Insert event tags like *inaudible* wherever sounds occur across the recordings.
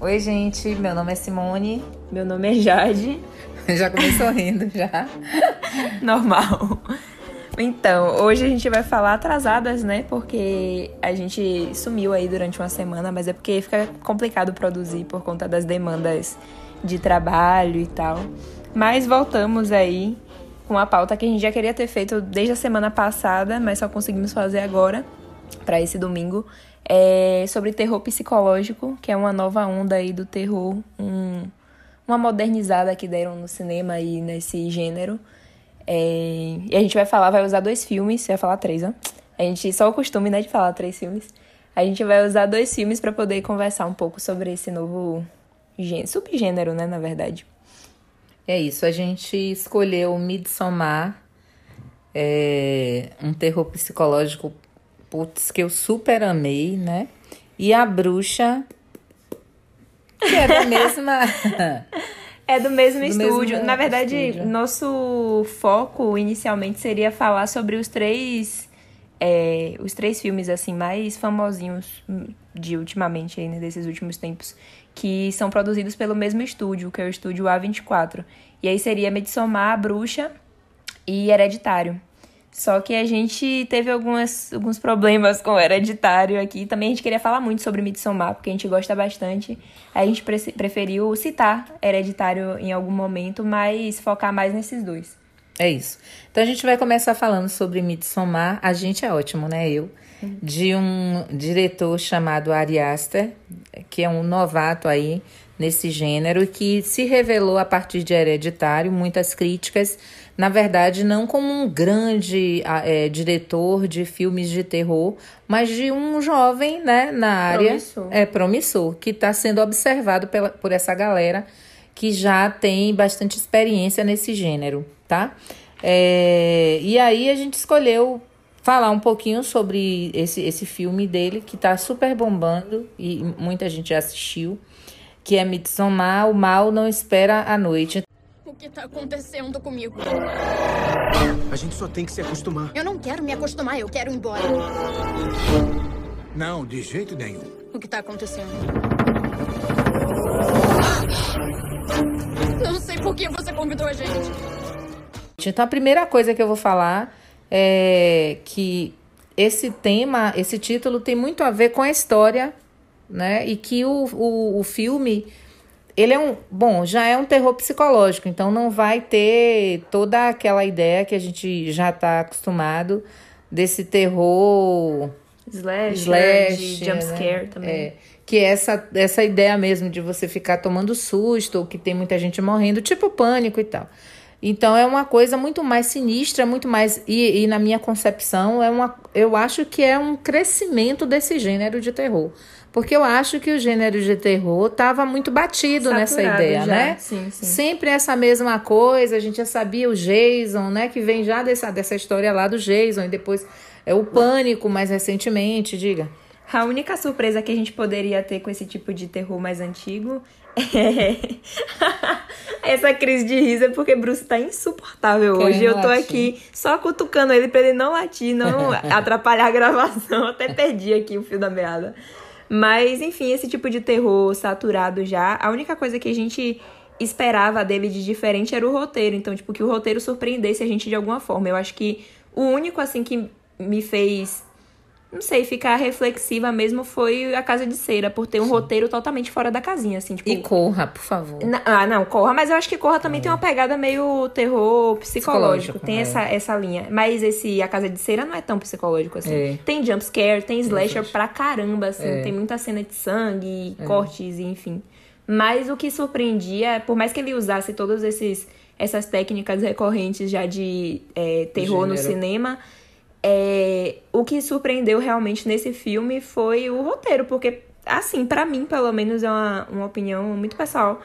Oi, gente, meu nome é Simone. Meu nome é Jade. *laughs* já começou rindo, já. Normal. Então, hoje a gente vai falar atrasadas, né? Porque a gente sumiu aí durante uma semana, mas é porque fica complicado produzir por conta das demandas de trabalho e tal. Mas voltamos aí com a pauta que a gente já queria ter feito desde a semana passada, mas só conseguimos fazer agora, para esse domingo, é sobre terror psicológico, que é uma nova onda aí do terror, um, uma modernizada que deram no cinema aí nesse gênero. É, e a gente vai falar, vai usar dois filmes, vai falar três, né? A gente só o costume, né, de falar três filmes. A gente vai usar dois filmes para poder conversar um pouco sobre esse novo gênero, subgênero, né, na verdade. É isso, a gente escolheu Midsommar, é, um terror psicológico putz, que eu super amei, né? E a bruxa, que é da *laughs* mesma. É do mesmo do estúdio. Mesmo Na verdade, estúdio. nosso foco inicialmente seria falar sobre os três. É, os três filmes assim mais famosinhos de ultimamente aí, né, desses últimos tempos, que são produzidos pelo mesmo estúdio, que é o estúdio A24. E aí seria Midsommar, Bruxa e Hereditário. Só que a gente teve algumas, alguns problemas com o hereditário aqui. Também a gente queria falar muito sobre Midsommar, porque a gente gosta bastante. A gente pre preferiu citar hereditário em algum momento, mas focar mais nesses dois. É isso. Então a gente vai começar falando sobre Midsommar. A gente é ótimo, né? Eu. De um diretor chamado Ari Aster, que é um novato aí nesse gênero, que se revelou a partir de Hereditário, muitas críticas na verdade, não como um grande é, diretor de filmes de terror, mas de um jovem né, na área. Promissor. É promissor, que está sendo observado pela, por essa galera que já tem bastante experiência nesse gênero, tá? É, e aí a gente escolheu falar um pouquinho sobre esse, esse filme dele, que está super bombando e muita gente já assistiu, que é Midsommar, O Mal Não Espera a Noite. O que tá acontecendo comigo? A gente só tem que se acostumar. Eu não quero me acostumar, eu quero ir embora. Não, de jeito nenhum. O que tá acontecendo? Não sei por que você convidou a gente. Então, a primeira coisa que eu vou falar é que esse tema, esse título tem muito a ver com a história, né? E que o, o, o filme ele é um. Bom, já é um terror psicológico, então não vai ter toda aquela ideia que a gente já está acostumado desse terror. Slash, slash de jumpscare né? também. É, que é essa, essa ideia mesmo de você ficar tomando susto, ou que tem muita gente morrendo, tipo pânico e tal. Então é uma coisa muito mais sinistra, muito mais. E, e na minha concepção, é uma, eu acho que é um crescimento desse gênero de terror. Porque eu acho que o gênero de terror estava muito batido Saturado nessa ideia, já. né? Sim, sim. Sempre essa mesma coisa, a gente já sabia o Jason, né? Que vem já dessa, dessa história lá do Jason, e depois é o pânico mais recentemente, diga. A única surpresa que a gente poderia ter com esse tipo de terror mais antigo *laughs* é. Essa crise de riso é porque Bruce tá insuportável Quer hoje. Eu tô latir. aqui só cutucando ele pra ele não latir, não *laughs* atrapalhar a gravação. Até perdi aqui o fio da meada. Mas, enfim, esse tipo de terror saturado já. A única coisa que a gente esperava dele de diferente era o roteiro. Então, tipo, que o roteiro surpreendesse a gente de alguma forma. Eu acho que o único, assim, que me fez não sei, ficar reflexiva mesmo foi a Casa de Cera, por ter um Sim. roteiro totalmente fora da casinha, assim, tipo... E Corra, por favor. ah, não, Corra, mas eu acho que Corra também é. tem uma pegada meio terror psicológico, tem é. essa, essa linha. Mas esse A Casa de Cera não é tão psicológico, assim. É. Tem jumpscare, tem slasher é. pra caramba, assim, é. tem muita cena de sangue, é. cortes, enfim. Mas o que surpreendia, por mais que ele usasse todos esses essas técnicas recorrentes já de terror no cinema é, o que surpreendeu realmente nesse filme foi o roteiro, porque, assim, para mim, pelo menos, é uma, uma opinião muito pessoal.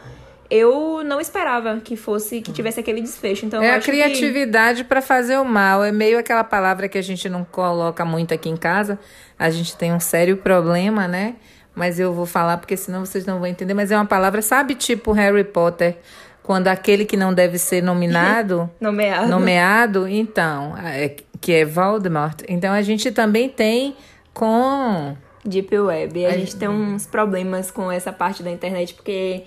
Eu não esperava que fosse, que tivesse aquele desfecho. Então, é a criatividade que... para fazer o mal. É meio aquela palavra que a gente não coloca muito aqui em casa. A gente tem um sério problema, né? mas eu vou falar porque senão vocês não vão entender. Mas é uma palavra, sabe, tipo Harry Potter, quando aquele que não deve ser nominado, *laughs* Nomeado. nomeado, então, é, que é Voldemort. Então a gente também tem com Deep Web. E a gente tem uns problemas com essa parte da internet, porque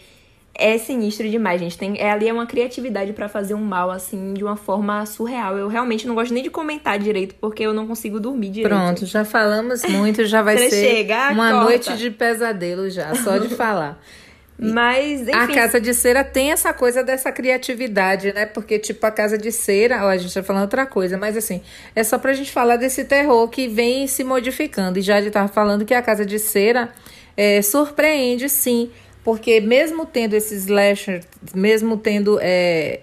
é sinistro demais, gente. Tem, é, ali é uma criatividade pra fazer um mal, assim, de uma forma surreal. Eu realmente não gosto nem de comentar direito, porque eu não consigo dormir direito. Pronto, já falamos muito, já vai ser chega, uma corta. noite de pesadelo já, só de falar. *laughs* Mas, enfim. A Casa de Cera tem essa coisa dessa criatividade, né? Porque, tipo, a Casa de Cera, ó, a gente tá falando outra coisa, mas assim, é só pra gente falar desse terror que vem se modificando. E já de tava falando que a Casa de Cera é, surpreende, sim. Porque mesmo tendo esses slasher, mesmo tendo é,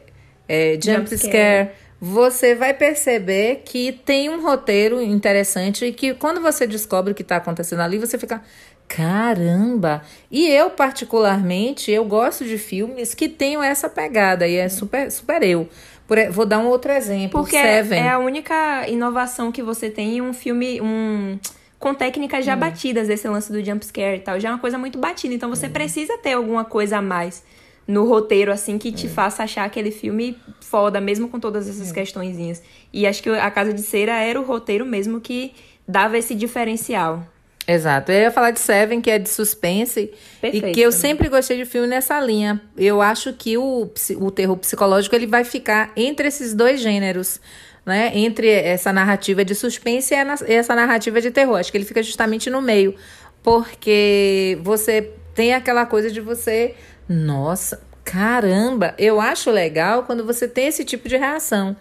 é, jump Jump scare, scare. você vai perceber que tem um roteiro interessante e que quando você descobre o que está acontecendo ali, você fica. Caramba! E eu, particularmente, eu gosto de filmes que tenham essa pegada, e é super, super eu. Por vou dar um outro exemplo. Porque Seven. é a única inovação que você tem em um filme, um com técnicas Hum. já batidas desse lance do jump scare e tal. Já é uma coisa muito batida, então Hum. você precisa ter alguma coisa a mais no roteiro assim que É. te faça achar aquele filme foda, mesmo com todas É. essas questõezinhas. E acho que a Casa de Cera era o roteiro mesmo que dava esse diferencial. Exato. Eu ia falar de Seven, que é de suspense. Perfeito e que eu sempre gostei de filme nessa linha. Eu acho que o, o terror psicológico ele vai ficar entre esses dois gêneros. Né? Entre essa narrativa de suspense e essa narrativa de terror. Acho que ele fica justamente no meio. Porque você tem aquela coisa de você. Nossa, caramba! Eu acho legal quando você tem esse tipo de reação.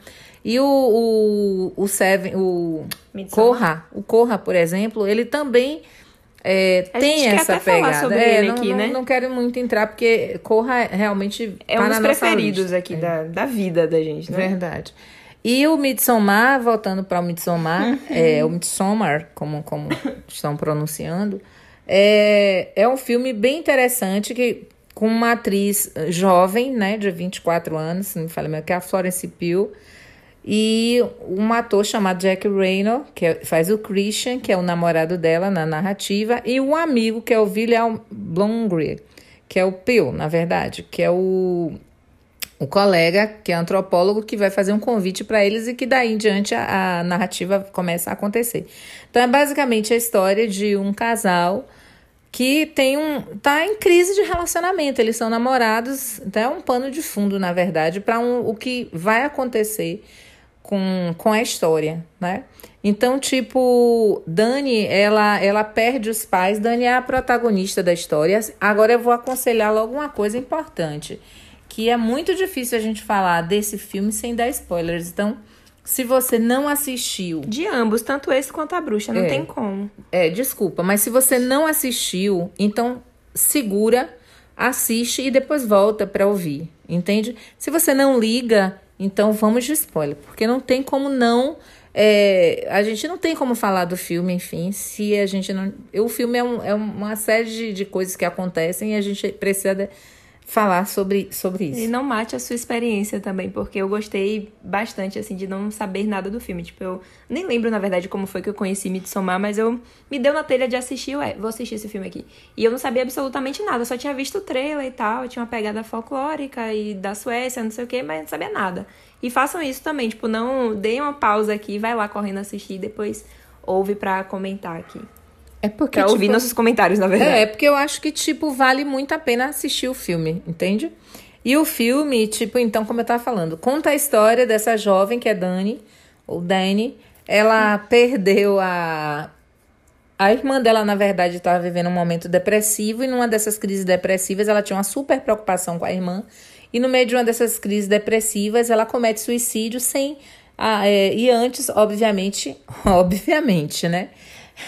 E o, o, o Seven, o Midsommar. Corra, o Corra, por exemplo, ele também é, tem essa pegada. sobre É, ele não, aqui, não, né? não quero muito entrar, porque Corra realmente É tá um dos preferidos aqui da, da vida da gente, né? Verdade. E o Midsommar, voltando para o Midsommar, *laughs* é, o Midsommar, como, como *laughs* estão pronunciando, é, é um filme bem interessante que com uma atriz jovem, né, de 24 anos, se não me falha mesmo, que é a Florence Pugh, e um ator chamado Jack Reynor, que é- faz o Christian, que é o namorado dela na narrativa, e um amigo, que é o William Blomgren, que é o Pugh, na verdade, que é o o colega, que é antropólogo, que vai fazer um convite para eles e que daí em diante a, a narrativa começa a acontecer. Então é basicamente a história de um casal que tem um tá em crise de relacionamento. Eles são namorados, então é um pano de fundo, na verdade, para um, o que vai acontecer com, com a história, né? Então, tipo, Dani, ela, ela perde os pais. Dani é a protagonista da história. Agora eu vou aconselhar logo uma coisa importante, que é muito difícil a gente falar desse filme sem dar spoilers. Então, se você não assistiu, De ambos, tanto esse quanto a bruxa, não É. tem como. é, desculpa, mas se você não assistiu, então segura, assiste e depois volta para ouvir, entende? Se você não liga, então vamos de spoiler, porque não tem como não. é, a gente não tem como falar do filme, enfim, se a gente não. O filme é, um- é uma série de, de coisas que acontecem e a gente precisa de- falar sobre, sobre isso. E não mate a sua experiência também, porque eu gostei bastante, assim, de não saber nada do filme. Tipo, eu nem lembro, na verdade, como foi que eu conheci Midsommar, mas eu me deu na telha de assistir, ué, vou assistir esse filme aqui. E eu não sabia absolutamente nada, eu só tinha visto o trailer e tal, tinha uma pegada folclórica e da Suécia, não sei o que, mas não sabia nada. E façam isso também, tipo, não deem uma pausa aqui, vai lá correndo assistir e depois ouve pra comentar aqui. É porque. Pra ouvir tipo, nossos comentários, na verdade. É, porque eu acho que, tipo, vale muito a pena assistir o filme, entende? E o filme, tipo, então, como eu tava falando, conta a história dessa jovem que é Dani, ou Dani. Ela perdeu a. A irmã dela, na verdade, estava vivendo um momento depressivo, e numa dessas crises depressivas, ela tinha uma super preocupação com a irmã. E no meio de uma dessas crises depressivas, ela comete suicídio sem. ah, é, e antes, obviamente, *laughs* obviamente, né?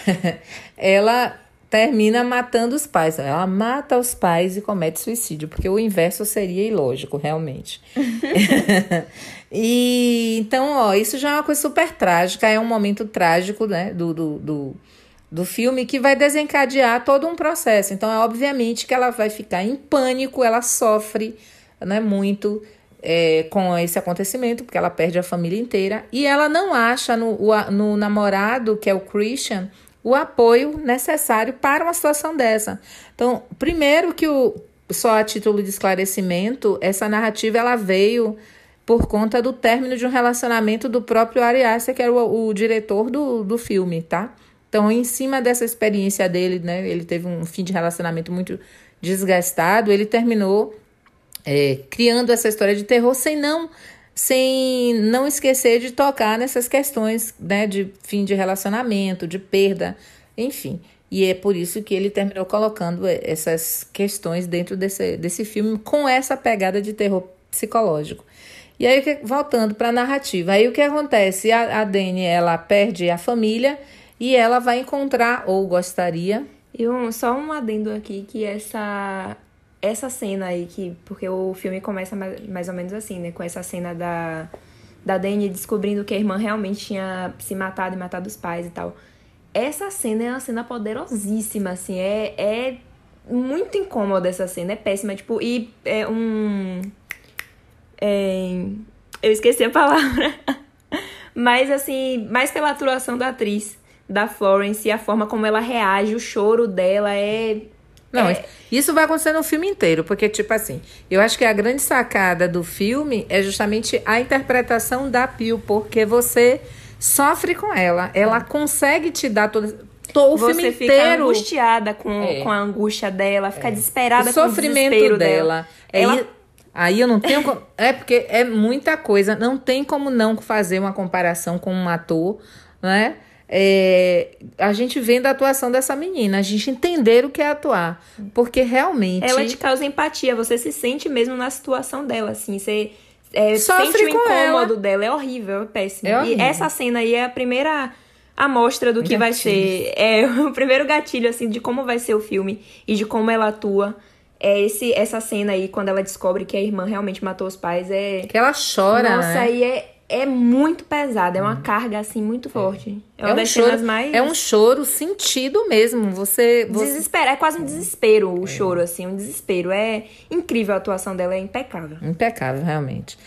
*laughs* ela termina matando os pais. Ela mata os pais e comete suicídio, porque o inverso seria ilógico, realmente. *laughs* e então, ó, isso já é uma coisa super trágica, é um momento trágico, né, do, do, do, do filme que vai desencadear todo um processo. Então, é obviamente que ela vai ficar em pânico, ela sofre, né, muito é, com esse acontecimento, porque ela perde a família inteira. E ela não acha no, no namorado, que é o Christian, o apoio necessário para uma situação dessa. Então, primeiro que o só a título de esclarecimento, essa narrativa ela veio por conta do término de um relacionamento do próprio Ari Aster, que era o, o diretor do, do filme, tá? Então, em cima dessa experiência dele, né, ele teve um fim de relacionamento muito desgastado, ele terminou é, criando essa história de terror sem não sem não esquecer de tocar nessas questões né, de fim de relacionamento, de perda, enfim. E é por isso que ele terminou colocando essas questões dentro desse, desse filme com essa pegada de terror psicológico. E aí, voltando para a narrativa, aí o que acontece? A, a Dani, ela perde a família e ela vai encontrar, ou gostaria... E um, só um adendo aqui, que essa essa cena aí, que porque o filme começa mais, ou menos assim, né? Com essa cena da, da Dani descobrindo que a irmã realmente tinha se matado e matado os pais e tal. Essa cena é uma cena poderosíssima, assim, é, é muito incômoda essa cena, é péssima, tipo, e é um... É, eu esqueci a palavra. *laughs* Mas, assim, mais pela atuação da atriz, da Florence, e a forma como ela reage, o choro dela é não, é... isso vai acontecer no filme inteiro, porque, tipo assim, eu acho que a grande sacada do filme é justamente a interpretação da Pio, porque você sofre com ela. Ela consegue te dar todo O você filme fica inteiro. angustiada com, é. com a angústia dela, fica é. desesperada o sofrimento com o dela. É ela... Aí eu não tenho. *laughs* Como... É porque é muita coisa. Não tem como não fazer uma comparação com um ator, né? É, a gente vendo a atuação dessa menina, a gente entender o que é atuar. Porque realmente. Ela te causa empatia, você se sente mesmo na situação dela, assim. Você é, sente o incômodo ela. dela, é horrível, é péssimo. É horrível. E essa cena aí é a primeira amostra do que vai ser. É *laughs* o primeiro gatilho, assim, de como vai ser o filme e de como ela atua. É esse, essa cena aí, quando ela descobre que a irmã realmente matou os pais, é. Que ela chora. Nossa, né? aí é, é muito pesada, é uma uhum. carga assim muito forte. É, é um choro, mais... é um choro sentido mesmo. Você, você... desespero, é quase um desespero o é. choro assim, um desespero. É incrível a atuação dela, é impecável. Impecável, realmente.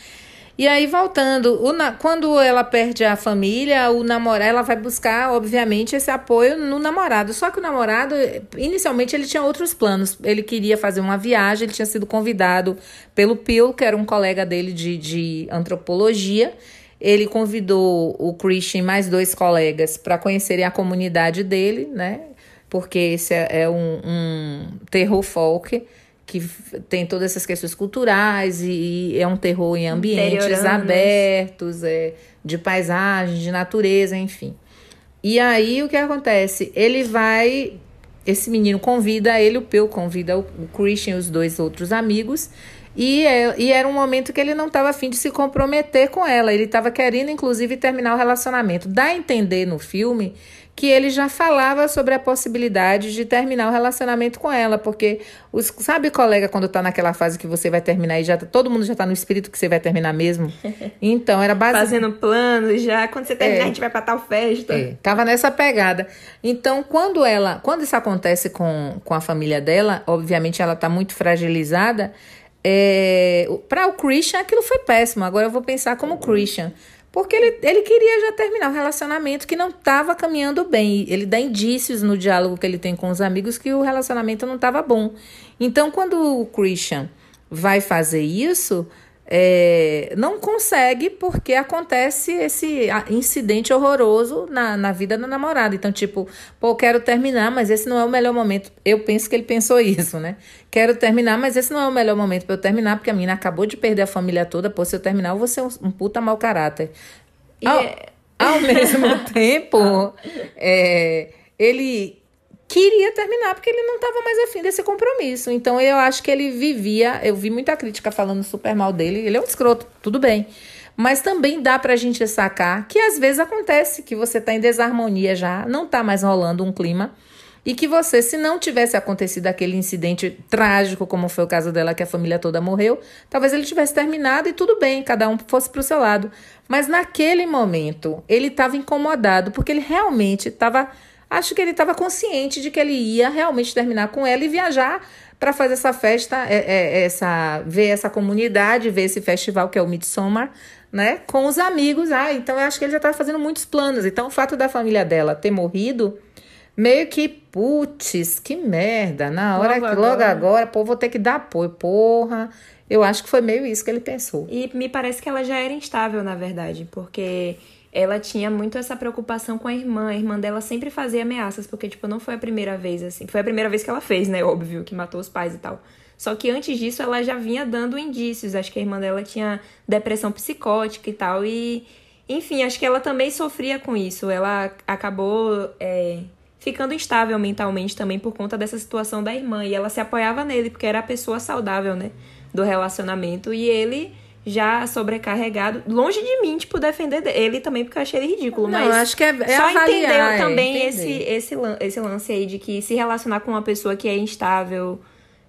E aí, voltando, o, quando ela perde a família, o namorado, ela vai buscar, obviamente, esse apoio no namorado. Só que o namorado, inicialmente, ele tinha outros planos. Ele queria fazer uma viagem, ele tinha sido convidado pelo Pil, que era um colega dele de, de antropologia. Ele convidou o Christian e mais dois colegas para conhecerem a comunidade dele, né? Porque esse é, é um, um terror folk que tem todas essas questões culturais e, e é um terror em ambientes abertos, é, de paisagem, de natureza, enfim. E aí o que acontece? Ele vai. Esse menino convida ele, o Peu convida o, o Christian e os dois outros amigos. E, é, e era um momento que ele não estava afim de se comprometer com ela. Ele estava querendo, inclusive, terminar o relacionamento. Dá a entender no filme que ele já falava sobre a possibilidade de terminar o relacionamento com ela, porque os, sabe, colega, quando tá naquela fase que você vai terminar e já tá, todo mundo já tá no espírito que você vai terminar mesmo? *laughs* Então, era base... Fazendo planos já, quando você terminar, é, a gente vai pra tal festa. É, tava nessa pegada. Então, quando ela, quando isso acontece com, com a família dela, obviamente ela tá muito fragilizada, é, para o Christian aquilo foi péssimo. Agora eu vou pensar como Christian. Porque ele, ele queria já terminar o relacionamento que não estava caminhando bem. Ele dá indícios no diálogo que ele tem com os amigos que o relacionamento não estava bom. Então, quando o Christian vai fazer isso, é, não consegue porque acontece esse incidente horroroso na, na vida da namorada. Então, tipo, pô, quero terminar, mas esse não é o melhor momento. Eu penso que ele pensou isso, né? Quero terminar, mas esse não é o melhor momento para eu terminar, porque a menina acabou de perder a família toda. Pô, se eu terminar, eu vou ser um, um puta mau caráter. Ao, é... ao *laughs* mesmo tempo, é, ele queria terminar porque ele não estava mais afim desse compromisso. Então eu acho que ele vivia, eu vi muita crítica falando super mal dele, ele é um escroto, tudo bem. Mas também dá pra gente sacar que às vezes acontece que você tá em desarmonia já, não tá mais rolando um clima. E que você, se não tivesse acontecido aquele incidente trágico, como foi o caso dela, que a família toda morreu, talvez ele tivesse terminado e tudo bem, cada um fosse pro seu lado. Mas naquele momento, ele estava incomodado, porque ele realmente estava Acho que ele estava consciente de que ele ia realmente terminar com ela e viajar para fazer essa festa, é, é, essa, ver essa comunidade, ver esse festival que é o Midsommar, né? Com os amigos. Ah, então eu acho que ele já estava fazendo muitos planos. Então o fato da família dela ter morrido meio que, putz, que merda. Na hora Logo que logo agora. agora, pô, vou ter que dar apoio. Porra. Eu acho que foi meio isso que ele pensou. E me parece que ela já era instável, na verdade, porque ela tinha muito essa preocupação com a irmã. A irmã dela sempre fazia ameaças, porque, tipo, não foi a primeira vez, assim. Foi a primeira vez que ela fez, né? Óbvio, que matou os pais e tal. Só que antes disso, ela já vinha dando indícios. Acho que a irmã dela tinha depressão psicótica e tal. E, enfim, acho que ela também sofria com isso. Ela acabou. é, ficando instável mentalmente também por conta dessa situação da irmã. E ela se apoiava nele, porque era a pessoa saudável, né? Do relacionamento. E ele já sobrecarregado, longe de mim, tipo, defender de- ele também, porque eu achei ele ridículo. Não, mas eu acho que é, é só avaliar, entendeu é, também entender. esse, esse, esse lance aí de que se relacionar com uma pessoa que é instável.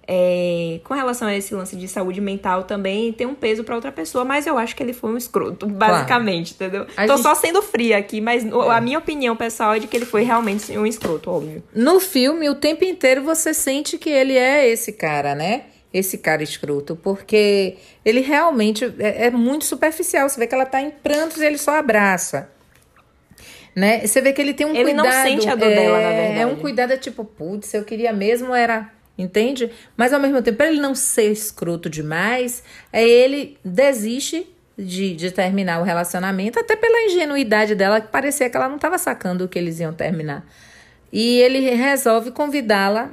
é, com relação a esse lance de saúde mental também tem um peso pra outra pessoa, mas eu acho que ele foi um escroto, *laughs* basicamente, entendeu? A Tô gente- só sendo fria aqui, mas o- a minha opinião pessoal é de que ele foi realmente um escroto, óbvio. No filme, o tempo inteiro você sente que ele é esse cara, né? Esse cara escroto, porque ele realmente é, é muito superficial. Você vê que ela tá em prantos e ele só abraça. Né? Você vê que ele tem um Ele não cuidado. sente a dor é, dela, na verdade. É um cuidado é tipo, putz, eu queria mesmo era. Entende? Mas ao mesmo tempo, pra ele não ser escroto demais, é ele desiste de, de terminar o relacionamento, até pela ingenuidade dela, que parecia que ela não estava sacando que eles iam terminar. E ele resolve convidá-la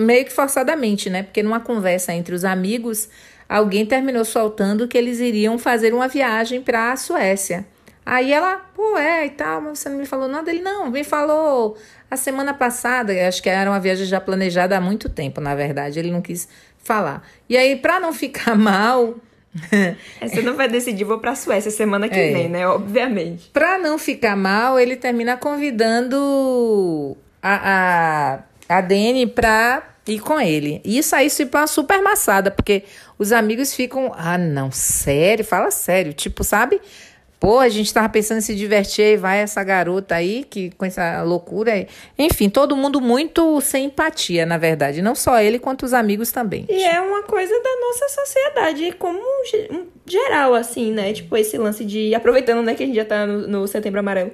meio que forçadamente, né? Porque numa conversa entre os amigos, alguém terminou soltando que eles iriam fazer uma viagem para a Suécia. Aí ela, pô, é e tal, mas você não me falou nada. Ele, não, me falou a semana passada. Acho que era uma viagem já planejada há muito tempo, na verdade. Ele não quis falar. E aí, para não ficar *laughs* mal, É, Você não vai decidir, vou pra Suécia semana que É. vem, né? Obviamente. Pra não ficar mal, ele termina convidando a, a, a Dani pra ir com ele. E isso aí se uma super maçada, porque os amigos ficam. Ah, não, sério? Fala sério. Tipo, sabe? Pô, a gente tava pensando em se divertir aí, vai essa garota aí, que com essa loucura aí. Enfim, todo mundo muito sem empatia, na verdade. Não só ele, quanto os amigos também. E é uma coisa da nossa sociedade como ge- geral, assim, né? Tipo, esse lance de. Aproveitando, né, que a gente já tá no, no Setembro Amarelo.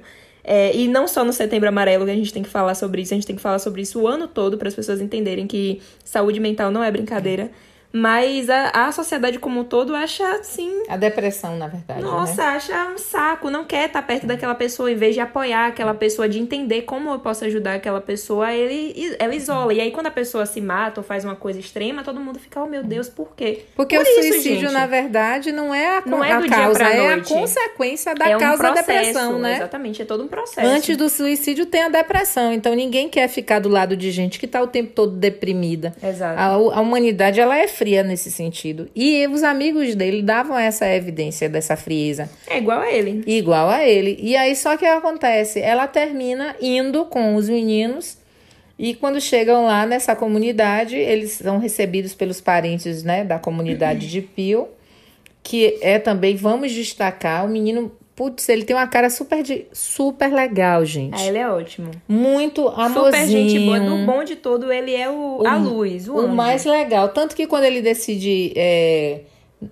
É, e não só no Setembro Amarelo que a gente tem que falar sobre isso, a gente tem que falar sobre isso o ano todo para as pessoas entenderem que saúde mental não é brincadeira. Mas a, a sociedade como um todo acha assim. A depressão, na verdade. Nossa, né? acha um saco, não quer estar perto daquela pessoa, em vez de apoiar aquela pessoa, de entender como eu posso ajudar aquela pessoa, ele, ela isola. E aí, quando a pessoa se mata ou faz uma coisa extrema, todo mundo fica, oh meu Deus, por quê? Porque Por o isso, suicídio, gente. na verdade, não é a, Não é a do causa, é a consequência da é um causa da processo, depressão, né? Exatamente, é todo um processo. Antes do suicídio tem a depressão, então ninguém quer ficar do lado de gente que tá o tempo todo deprimida. Exato. A, a humanidade ela é fria nesse sentido. E os amigos dele davam essa evidência dessa frieza, É igual a ele. igual a ele. E aí só que acontece, ela termina indo com os meninos e quando chegam lá nessa comunidade, eles são recebidos pelos parentes, né, da comunidade de Pio, que é também, vamos destacar, o menino, putz, ele tem uma cara super de, super legal, gente. Ah, ele é ótimo. Muito amorzinho. Super gente boa. Do bom de todo, ele é o, a luz, o, O mais legal. Tanto que quando ele decide é,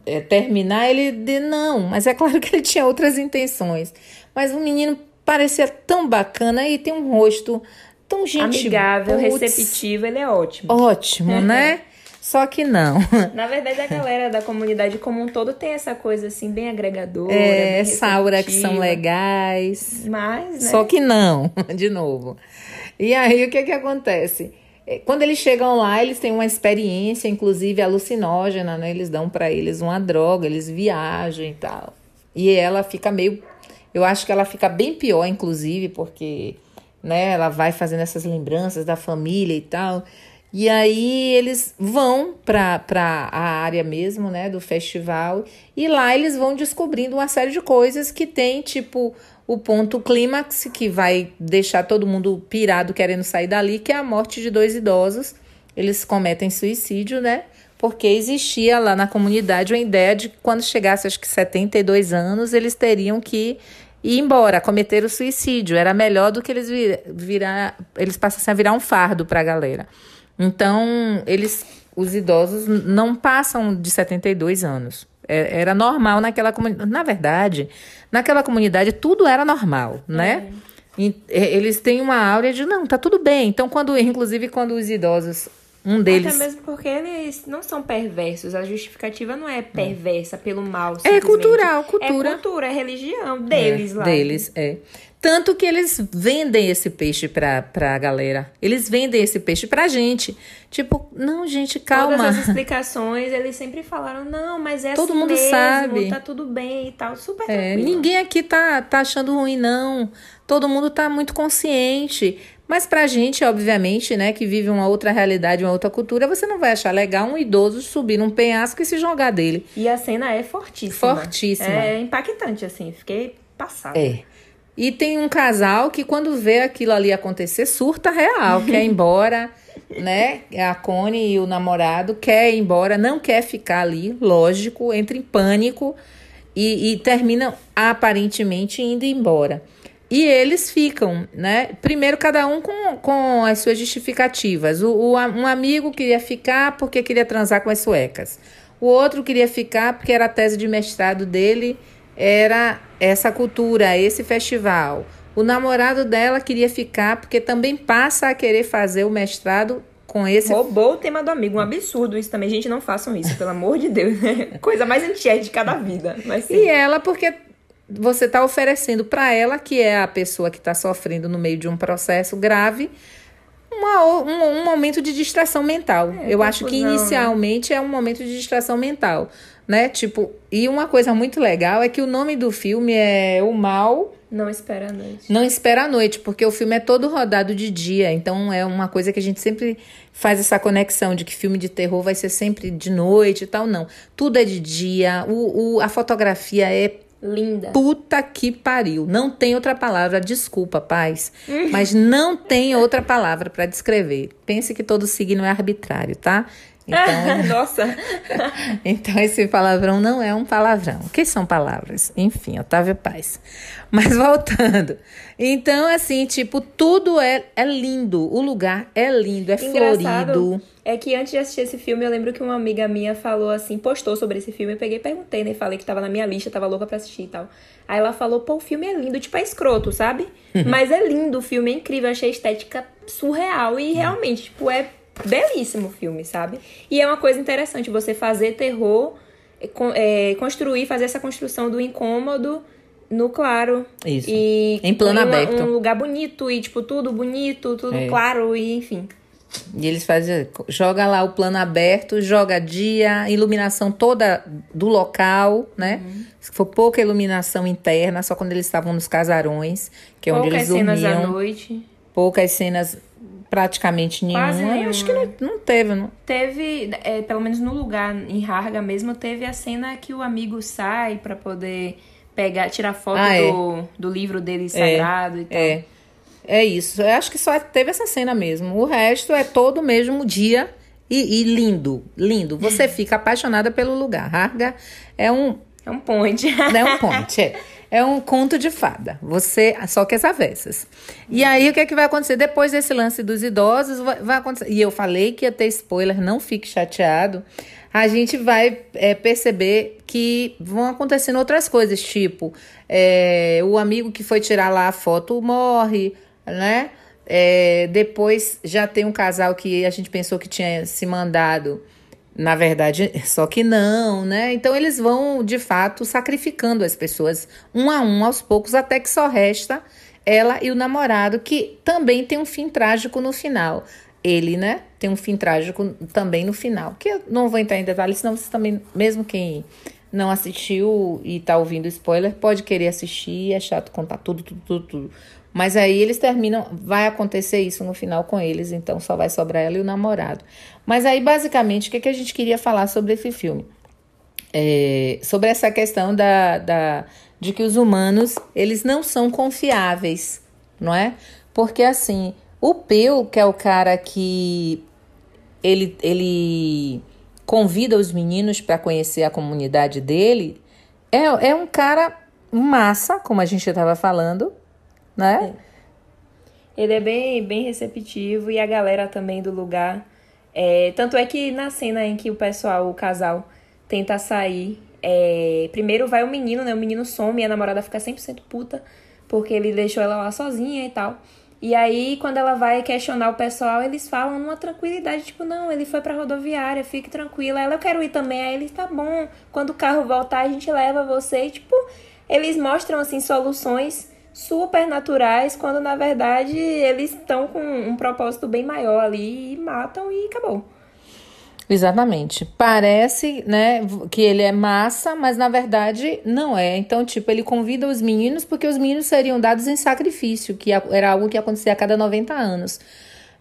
é, terminar, ele diz não. Mas é claro que ele tinha outras intenções. Mas o menino parecia tão bacana e tem um rosto tão gente Amigável, putz, receptivo, ele é ótimo. Ótimo, né? *laughs* Só que não. Na verdade, a galera da comunidade como um todo tem essa coisa assim, bem agregadora. É, bem Saura que são legais. Mas, né? Só que não, *laughs* de novo. E aí o que que acontece? É, Quando eles chegam lá, eles têm uma experiência, inclusive alucinógena, né? Eles dão pra eles uma droga, eles viajam e tal. E ela fica meio, eu acho que ela fica bem pior, inclusive, porque, né? Ela vai fazendo essas lembranças da família e tal. E aí eles vão para a área mesmo, né, do festival, e lá eles vão descobrindo uma série de coisas que tem, tipo, o ponto clímax, que vai deixar todo mundo pirado querendo sair dali, que é a morte de dois idosos. Eles cometem suicídio, né? Porque existia lá na comunidade uma ideia de que quando chegasse, acho que 72 anos, eles teriam que ir embora, cometer o suicídio. Era melhor do que eles vir, virar, eles passassem a virar um fardo para a galera. Então, eles, os idosos não passam de 72 anos. É- Era normal naquela comunidade. Na verdade, naquela comunidade tudo era normal, né? E- e- Eles têm uma áurea de não, tá tudo bem. Então, quando, inclusive, quando os idosos, um deles. Até mesmo porque eles não são perversos. A justificativa não é perversa pelo mal. É cultural, cultura. É cultura, é religião deles É, lá. Deles, é. Tanto que eles vendem esse peixe pra, pra galera. Eles vendem esse peixe pra gente. Tipo, não, gente, calma. Todas as *laughs* explicações, eles sempre falaram, não, mas é Todo assim mundo mesmo, sabe. tá tudo bem e tal. Super É, tranquilo. ninguém aqui tá, tá achando ruim, não. Todo mundo tá muito consciente. Mas pra gente, obviamente, né, que vive uma outra realidade, uma outra cultura, você não vai achar legal um idoso subir num penhasco e se jogar dele. E a cena é fortíssima. Fortíssima. É impactante, assim. Fiquei passada. É. E tem um casal que quando vê aquilo ali acontecer, surta real, quer ir embora, *laughs* né? A Connie e o namorado quer ir embora, não quer ficar ali, lógico, entra em pânico e, e terminam aparentemente indo embora. E eles ficam, né? Primeiro, cada um com, com as suas justificativas. O, o um amigo queria ficar porque queria transar com as suecas. O outro queria ficar porque era a tese de mestrado dele, era essa cultura, esse festival. O namorado dela queria ficar porque também passa a querer fazer o mestrado com esse Roubou o tema do amigo. Um absurdo isso também. Gente, não façam isso, pelo amor de Deus. *laughs* Coisa mais antiética da vida. Mas sim. E ela, porque você está oferecendo para ela, que é a pessoa que está sofrendo no meio de um processo grave, uma um, um momento de distração mental. Eu acho que né? inicialmente é um momento de distração mental, né? Tipo, e uma coisa muito legal é que o nome do filme é O Mal Não espera a noite. Não Espera a Noite, porque o filme é todo rodado de dia, então é uma coisa que a gente sempre faz essa conexão de que filme de terror vai ser sempre de noite e tal, não. Tudo é de dia, o, o- a fotografia é Linda. Puta que pariu. Não tem outra palavra. Desculpa, paz. *laughs* Mas não tem outra palavra para descrever. Pense que todo signo é arbitrário, tá? Então, *laughs* Nossa. *laughs* então esse palavrão não é um palavrão. O que são palavras? Enfim, Otávio Paz. Mas *laughs* voltando. Então, assim, tipo, tudo é, é lindo. O lugar é lindo, é Engraçado florido. é que antes de assistir esse filme, eu lembro que uma amiga minha falou assim, postou sobre esse filme, eu peguei e perguntei, né? Falei que tava na minha lista, tava louca pra assistir e tal. Aí ela falou, pô, o filme é lindo, tipo, é escroto, sabe? Mas é lindo, o filme é incrível, eu achei a estética surreal e realmente, tipo, é belíssimo o filme, sabe? E é uma coisa interessante você fazer terror, é, é, construir, fazer essa construção do incômodo no claro. Isso. E Em plano aberto. Um lugar bonito e, tipo, tudo bonito, tudo É. claro e enfim. E eles fazem, joga lá o plano aberto, joga dia, iluminação toda do local, né? Uhum. Se for pouca iluminação interna, só quando eles estavam nos casarões, que é onde Poucas eles cenas à dormiam. noite. Poucas cenas, praticamente nenhuma. Quase Eu Acho que não, não teve, não. Teve, é, pelo menos no lugar, em Harga mesmo, teve a cena que o amigo sai pra poder pegar, tirar foto Ah, é. do, do livro dele sagrado e tal. É. É isso. Eu acho que só teve essa cena mesmo. O resto é todo o mesmo dia e, e lindo, lindo. Você *laughs* fica apaixonada pelo lugar. Harga é um, É um ponte. É um *laughs* ponte, é. É um conto de fada. Você, só que as avessas. E aí, o que é que vai acontecer? Depois desse lance dos idosos, vai, vai acontecer. E eu falei que ia ter spoiler, não fique chateado. A gente vai é, perceber que vão acontecendo outras coisas, tipo, é, o amigo que foi tirar lá a foto morre, né? É, depois já tem um casal que a gente pensou que tinha se mandado. Na verdade, só que não, né? Então eles vão, de fato, sacrificando as pessoas um a um, aos poucos, até que só resta ela e o namorado, que também tem um fim trágico no final. Ele, né, tem um fim trágico também no final. Que eu não vou entrar em detalhes, senão vocês também, mesmo quem não assistiu e tá ouvindo spoiler, pode querer assistir, é chato contar tudo, tudo, tudo, tudo. Mas aí eles terminam, vai acontecer isso no final com eles, então só vai sobrar ela e o namorado. Mas aí, basicamente, o que, que a gente queria falar sobre esse filme? É, sobre essa questão da, da, de que os humanos, eles não são confiáveis, não é? Porque, assim, o Peu, que é o cara que ele, ele convida os meninos para conhecer a comunidade dele, é, é um cara massa, como a gente estava falando, né? Ele é bem, bem receptivo e a galera também do lugar. É, tanto é que na cena em que o pessoal, o casal, tenta sair, é, primeiro vai o menino, né? O menino some e a namorada fica 100% puta. porque ele deixou ela lá sozinha e tal. E aí, quando ela vai questionar o pessoal, eles falam numa tranquilidade, tipo, não, ele foi pra rodoviária, fique tranquila. Ela, eu quero ir também. Aí ele, tá bom, quando o carro voltar, a gente leva você. E, tipo, eles mostram, assim, soluções super naturais, quando na verdade eles estão com um propósito bem maior ali e matam e acabou. Exatamente. Parece, né, que ele é massa, mas na verdade não é. Então, tipo, ele convida os meninos porque os meninos seriam dados em sacrifício, que era algo que acontecia a cada 90 anos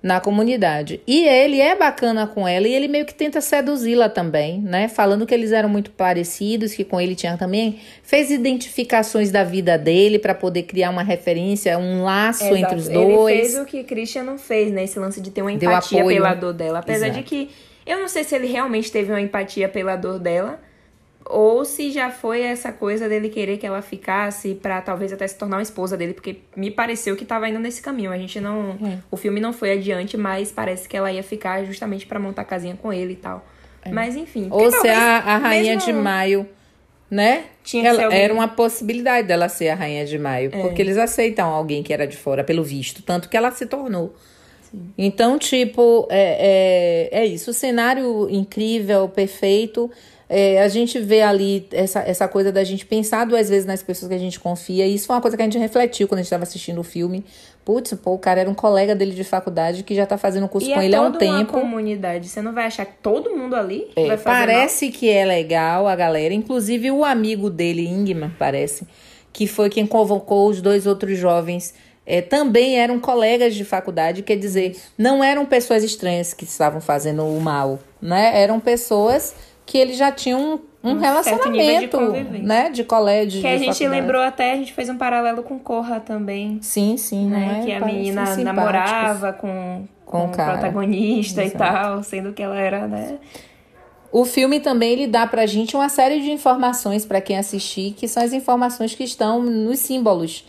na comunidade. E ele é bacana com ela e ele meio que tenta seduzi-la também, né? Falando que eles eram muito parecidos, que com ele tinha também fez identificações da vida dele para poder criar uma referência, um laço Exato. entre os dois. Ele fez o que Christian não fez, né? Esse lance de ter uma empatia pela dor dela, apesar Exato. de que eu não sei se ele realmente teve uma empatia pela dor dela. Ou se já foi essa coisa dele querer que ela ficasse pra talvez até se tornar uma esposa dele, porque me pareceu que tava indo nesse caminho. A gente não. É. O filme não foi adiante, mas parece que ela ia ficar justamente pra montar casinha com ele e tal. Mas enfim. É. Ou talvez a, a rainha mesmo- de maio, né? Tinha Ela- alguém- Era uma possibilidade dela ser a rainha de maio, É. porque eles aceitam alguém que era de fora, pelo visto, tanto que ela se tornou. Então, tipo, é, é, é isso. O cenário incrível, perfeito. É, a gente vê ali essa, essa coisa da gente pensar duas vezes nas pessoas que a gente confia. E isso foi uma coisa que a gente refletiu quando a gente estava assistindo o filme. Putz, pô, o cara era um colega dele de faculdade que já tá fazendo curso E com é ele há um toda uma tempo. comunidade. Você não vai achar que todo mundo ali É, vai fazer parece que é legal a galera, inclusive o amigo dele, Ingmar, parece, que foi quem convocou os dois outros jovens, é, também eram colegas de faculdade, quer dizer, não eram pessoas estranhas que estavam fazendo o mal, né? Eram pessoas que eles já tinham um, Um de relacionamento, convivência. né? De colégio. Que a de gente faculdade. lembrou até, a gente fez um paralelo com Corra também. Sim, sim, Né? é? que a menina namorava com, Com com o o cara. protagonista Exato. e tal, sendo que ela era, né? O filme também ele dá pra gente uma série de informações para quem assistir, que são as informações que estão nos símbolos,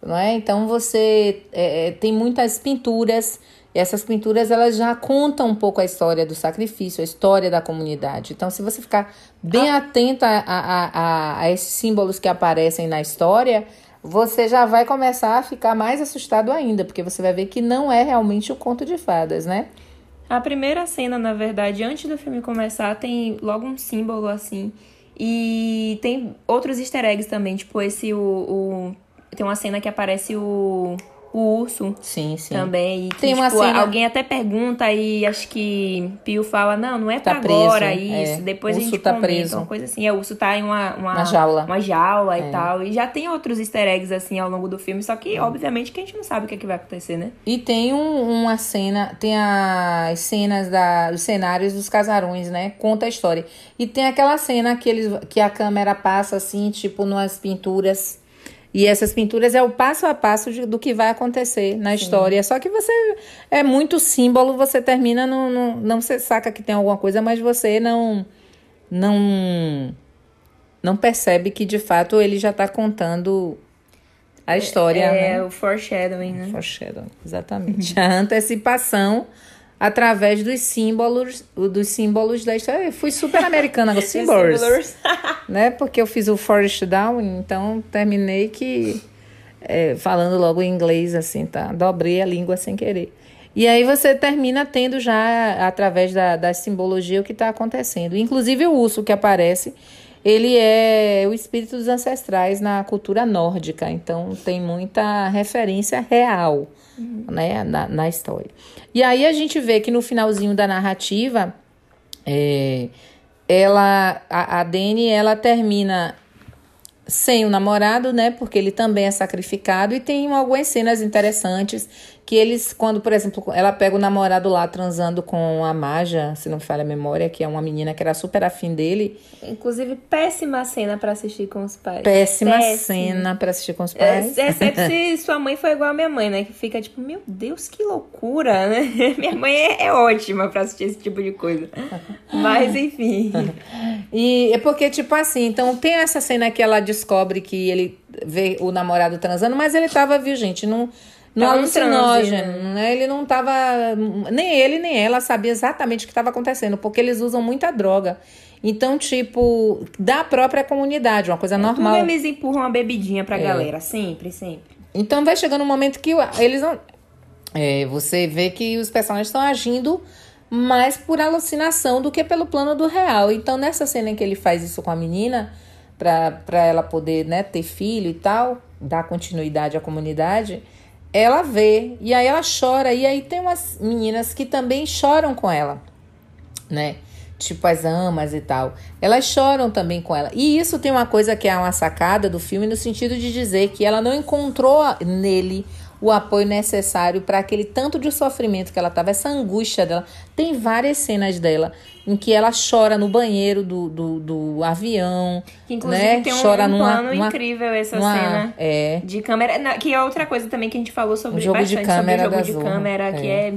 não é? Então você é, é, tem muitas pinturas. E essas pinturas elas já contam um pouco a história do sacrifício, a história da comunidade. Então, se você ficar bem atento a, a, a, a esses símbolos que aparecem na história, você já vai começar a ficar mais assustado ainda, porque você vai ver que não é realmente o conto de fadas, né? A primeira cena, na verdade, antes do filme começar, tem logo um símbolo assim. E tem outros easter eggs também, tipo esse o. o- tem uma cena que aparece o, o urso Sim, sim. também. E que, Tem uma tipo, cena- alguém até pergunta e acho que Pio fala, não, não é Tá pra agora preso, isso. é. Depois O a gente urso tá comenta, preso. uma coisa assim. É, o urso tá em uma, uma, Uma jaula. Uma jaula É. e tal. E já tem outros easter eggs assim ao longo do filme, só que obviamente que a gente não sabe o que, é que vai acontecer, né? E tem um- uma cena, tem as cenas da, dos cenários dos casarões, né? Conta a história. E tem aquela cena que, eles, que a câmera passa assim, tipo, nas pinturas. E essas pinturas é o passo a passo de- do que vai acontecer na história. Só que você é muito símbolo, você termina, no, no- não você saca que tem alguma coisa, mas você não não não percebe que de fato ele já está contando a história, É, né? o foreshadowing, né? Foreshadowing, exatamente. *laughs* A antecipação através dos símbolos, dos símbolos da história. Eu fui super americana com *laughs* símbolos, *laughs* né? Porque eu fiz o Forest Down, então terminei que é, falando logo em inglês assim, tá? Dobrei a língua sem querer. E aí você termina tendo já através da, da simbologia o que está acontecendo. Inclusive o urso que aparece, ele é o espírito dos ancestrais na cultura nórdica, então tem muita referência real né, na, na história. E aí a gente vê que no finalzinho da narrativa, é, ela, a, a Dani, ela termina sem o namorado, né? Porque ele também é sacrificado e tem algumas cenas interessantes que eles, quando, por exemplo, ela pega o namorado lá transando com a Maja, se não me falha a memória, que é uma menina que era super afim dele. Inclusive, péssima cena pra assistir com os pais. Péssima Péssima. cena pra assistir com os É, pais. Exceto se *laughs* sua mãe foi igual a minha mãe, né? Que fica tipo, meu Deus, que loucura, né? *laughs* Minha mãe é, é ótima pra assistir esse tipo de coisa. Mas, enfim. E é porque, tipo assim, então tem essa cena que ela descobre que ele vê o namorado transando, mas ele tava, viu, gente, no, no Tava em alucinógeno, transe, né? Ele não tava. Nem ele, nem ela sabia exatamente o que estava acontecendo, porque eles usam muita droga. Então, tipo, da própria comunidade, uma coisa normal. Tudo eles empurram uma bebidinha pra galera. Sempre, sempre. Então vai chegando um momento que eles não. É, você vê que os personagens estão agindo mais por alucinação do que pelo plano do real. Então, nessa cena em que ele faz isso com a menina, para ela poder né, ter filho e tal, dar continuidade à comunidade, ela vê e aí ela chora. E aí tem umas meninas que também choram com ela, né? Tipo as amas e tal. Elas choram também com ela. E isso tem uma coisa que é uma sacada do filme no sentido de dizer que ela não encontrou nele o apoio necessário para aquele tanto de sofrimento que ela tava, essa angústia dela. Tem várias cenas dela em que ela chora no banheiro do, do, do avião. Que inclusive né? tem um, chora um numa, plano numa- incrível essa numa- cena. É. De câmera. Que é outra coisa também que a gente falou sobre O jogo de bastante câmera sobre o jogo de Zorro, câmera, que é. é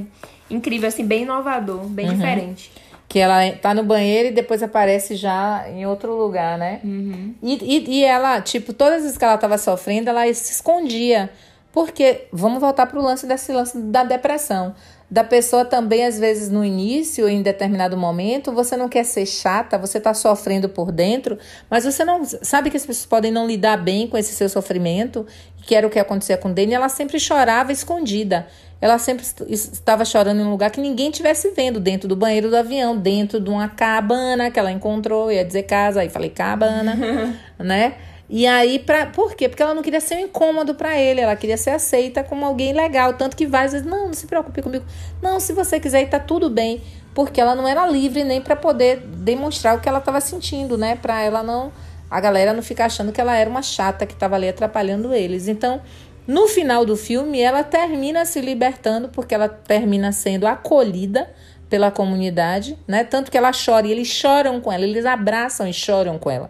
incrível, assim, bem inovador, bem Uhum. diferente. Que ela tá no banheiro e depois aparece já em outro lugar, né? Uhum. E, e, e ela, tipo, todas as vezes que ela tava sofrendo, ela se escondia. Porque, vamos voltar pro lance desse lance da depressão. Da pessoa também, às vezes, no início, em determinado momento, você não quer ser chata, você tá sofrendo por dentro, mas você não. Sabe que as pessoas podem não lidar bem com esse seu sofrimento, que era o que acontecia com Dani, ela sempre chorava escondida. Ela sempre est- estava chorando em um lugar que ninguém estivesse vendo, dentro do banheiro do avião, dentro de uma cabana que ela encontrou, ia dizer casa, aí falei cabana, *laughs* né? E aí, pra, por quê? Porque ela não queria ser um incômodo pra ele, ela queria ser aceita como alguém legal. Tanto que várias vezes, não, não se preocupe comigo. Não, se você quiser tá tudo bem. Porque ela não era livre nem pra poder demonstrar o que ela tava sentindo, né? Pra ela não. A galera não ficar achando que ela era uma chata que tava ali atrapalhando eles. Então, no final do filme, ela termina se libertando, porque ela termina sendo acolhida pela comunidade, né? Tanto que ela chora e eles choram com ela, eles abraçam e choram com ela.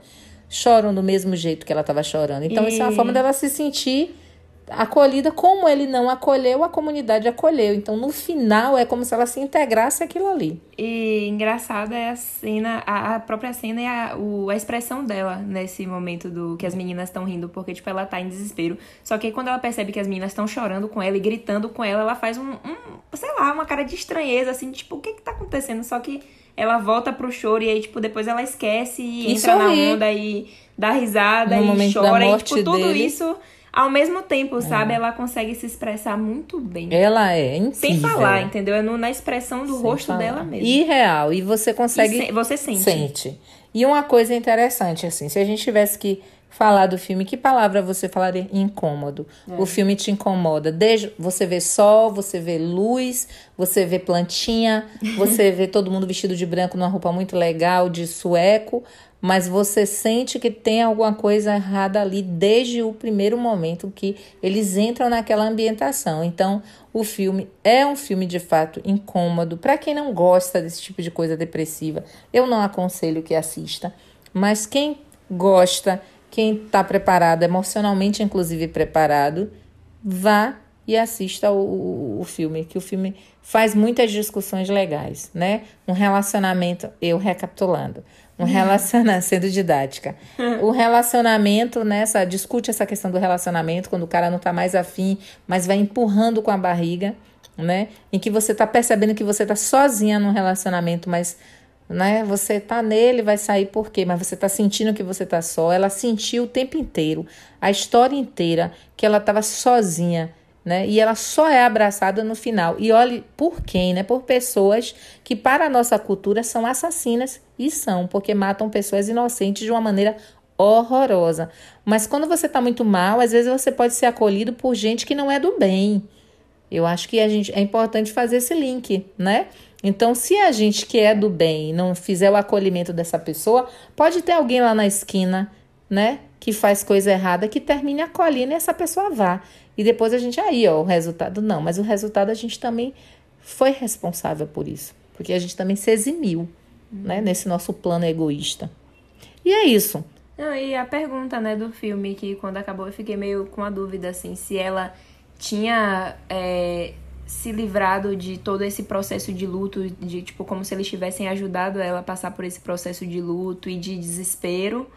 Choram do mesmo jeito que ela estava chorando. Então, isso é uma E- forma dela se sentir acolhida como ele não acolheu, a comunidade acolheu. Então, no final, é como se ela se integrasse aquilo ali. E engraçada é a cena, a, a própria cena e a, o, a expressão dela nesse momento do que as meninas estão rindo, porque, tipo, ela tá em desespero. Só que aí, quando ela percebe que as meninas estão chorando com ela e gritando com ela, ela faz um, um, sei lá, uma cara de estranheza, assim, tipo, o que que tá acontecendo? Só que ela volta pro choro e aí, tipo, depois ela esquece e, E entra na sorri. onda e dá risada No e chora. E, tipo, tudo dele. isso ao mesmo tempo, sabe? Ela consegue se expressar muito bem. Ela é incrível. Sem falar, entendeu? É no- na expressão do Sem rosto falar. dela mesmo. E real. E você consegue. E se- você sente. Sente. E uma coisa interessante, assim, se a gente tivesse que falar do filme, que palavra você falaria? Incômodo. O filme te incomoda. Desde você vê sol, você vê luz, você vê plantinha, *laughs* você vê todo mundo vestido de branco numa roupa muito legal, de sueco, mas você sente que tem alguma coisa errada ali desde o primeiro momento que eles entram naquela ambientação. Então, o filme é um filme de fato incômodo. Para quem não gosta desse tipo de coisa depressiva, eu não aconselho que assista. Mas quem gosta, quem está preparado, emocionalmente inclusive preparado, vá e assista o, o, filme, que o filme faz muitas discussões legais, né? Um relacionamento, eu recapitulando, um relacionamento, *laughs* sendo didática, o relacionamento, né? Essa, discute essa questão do relacionamento, quando o cara não tá mais afim, mas vai empurrando com a barriga, né? Em que você tá percebendo que você tá sozinha num relacionamento, mas né? Você tá nele, vai sair por quê? Mas você tá sentindo que você tá só. Ela sentiu o tempo inteiro, a história inteira, que ela tava sozinha, né? E ela só é abraçada no final. E olhe por quem, né? Por pessoas que para a nossa cultura são assassinas e são, porque matam pessoas inocentes de uma maneira horrorosa. Mas quando você tá muito mal, às vezes você pode ser acolhido por gente que não é do bem. Eu acho que a gente é importante fazer esse link, né? Então, se a gente que é do bem não fizer o acolhimento dessa pessoa, pode ter alguém lá na esquina, né, que faz coisa errada, que termine acolhendo e essa pessoa vá. E depois a gente aí, ó, o resultado não, mas o resultado a gente também foi responsável por isso, porque a gente também se eximiu, né, nesse nosso plano egoísta. E é isso. Não, e a pergunta, né, do filme, que quando acabou eu fiquei meio com a dúvida, assim, se ela tinha é, se livrado de todo esse processo de luto, de tipo, como se eles tivessem ajudado ela a passar por esse processo de luto e de desespero,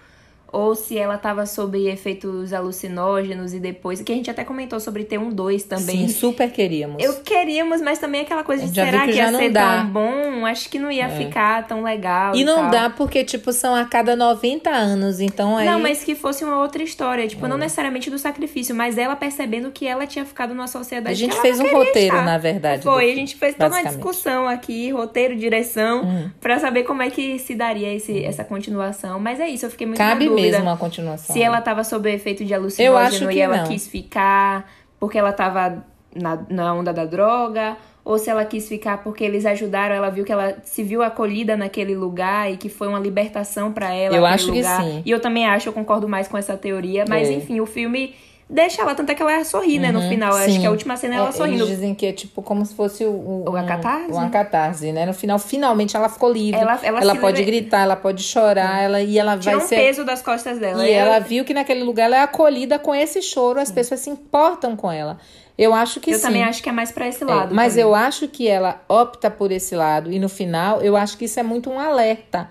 ou se ela tava sob efeitos alucinógenos e depois, que a gente até comentou sobre ter um 2 também. Sim, super queríamos. Eu queríamos, mas também aquela coisa de será que que, ia ser dá. É. tão bom? Acho que não ia ficar tão legal. E não tal. dá porque, tipo, são a cada 90 anos, então aí... Não, mas que fosse uma outra história. Tipo, não necessariamente do sacrifício, mas ela percebendo que ela tinha ficado numa sociedade A gente fez um roteiro, estar. na verdade, Foi, a gente fez toda uma. Hum. discussão aqui, roteiro, direção, pra saber como é que se daria esse, essa continuação. Mas é isso, eu fiquei muito Cabe na dúvida. Mesmo uma continuação. Se ela tava sob efeito de alucinógeno que e ela não. quis ficar porque ela tava na, na onda da droga, ou se ela quis ficar porque eles ajudaram, ela viu que ela se viu acolhida naquele lugar e que foi uma libertação pra ela. Eu acho que lugar. sim. E eu também acho, eu concordo mais com essa teoria. Mas É. enfim, o filme deixa ela, tanto é que ela sorri, né, no final. Eu Acho que a última cena é ela É, sorrindo. Eles dizem que é tipo como se fosse o, o, Uma um- catarse? Uma catarse, né? No final, finalmente ela ficou livre. Ela- ela se pode gritar, ela pode chorar, ela, e ela Tirou vai um ser. peso das costas dela. E Eu- ela viu que naquele lugar ela é acolhida com esse choro, as pessoas se importam com ela. Eu acho que eu sim. também acho que é mais pra esse É, lado. mas também. eu acho que ela opta por esse lado e no final eu acho que isso é muito um alerta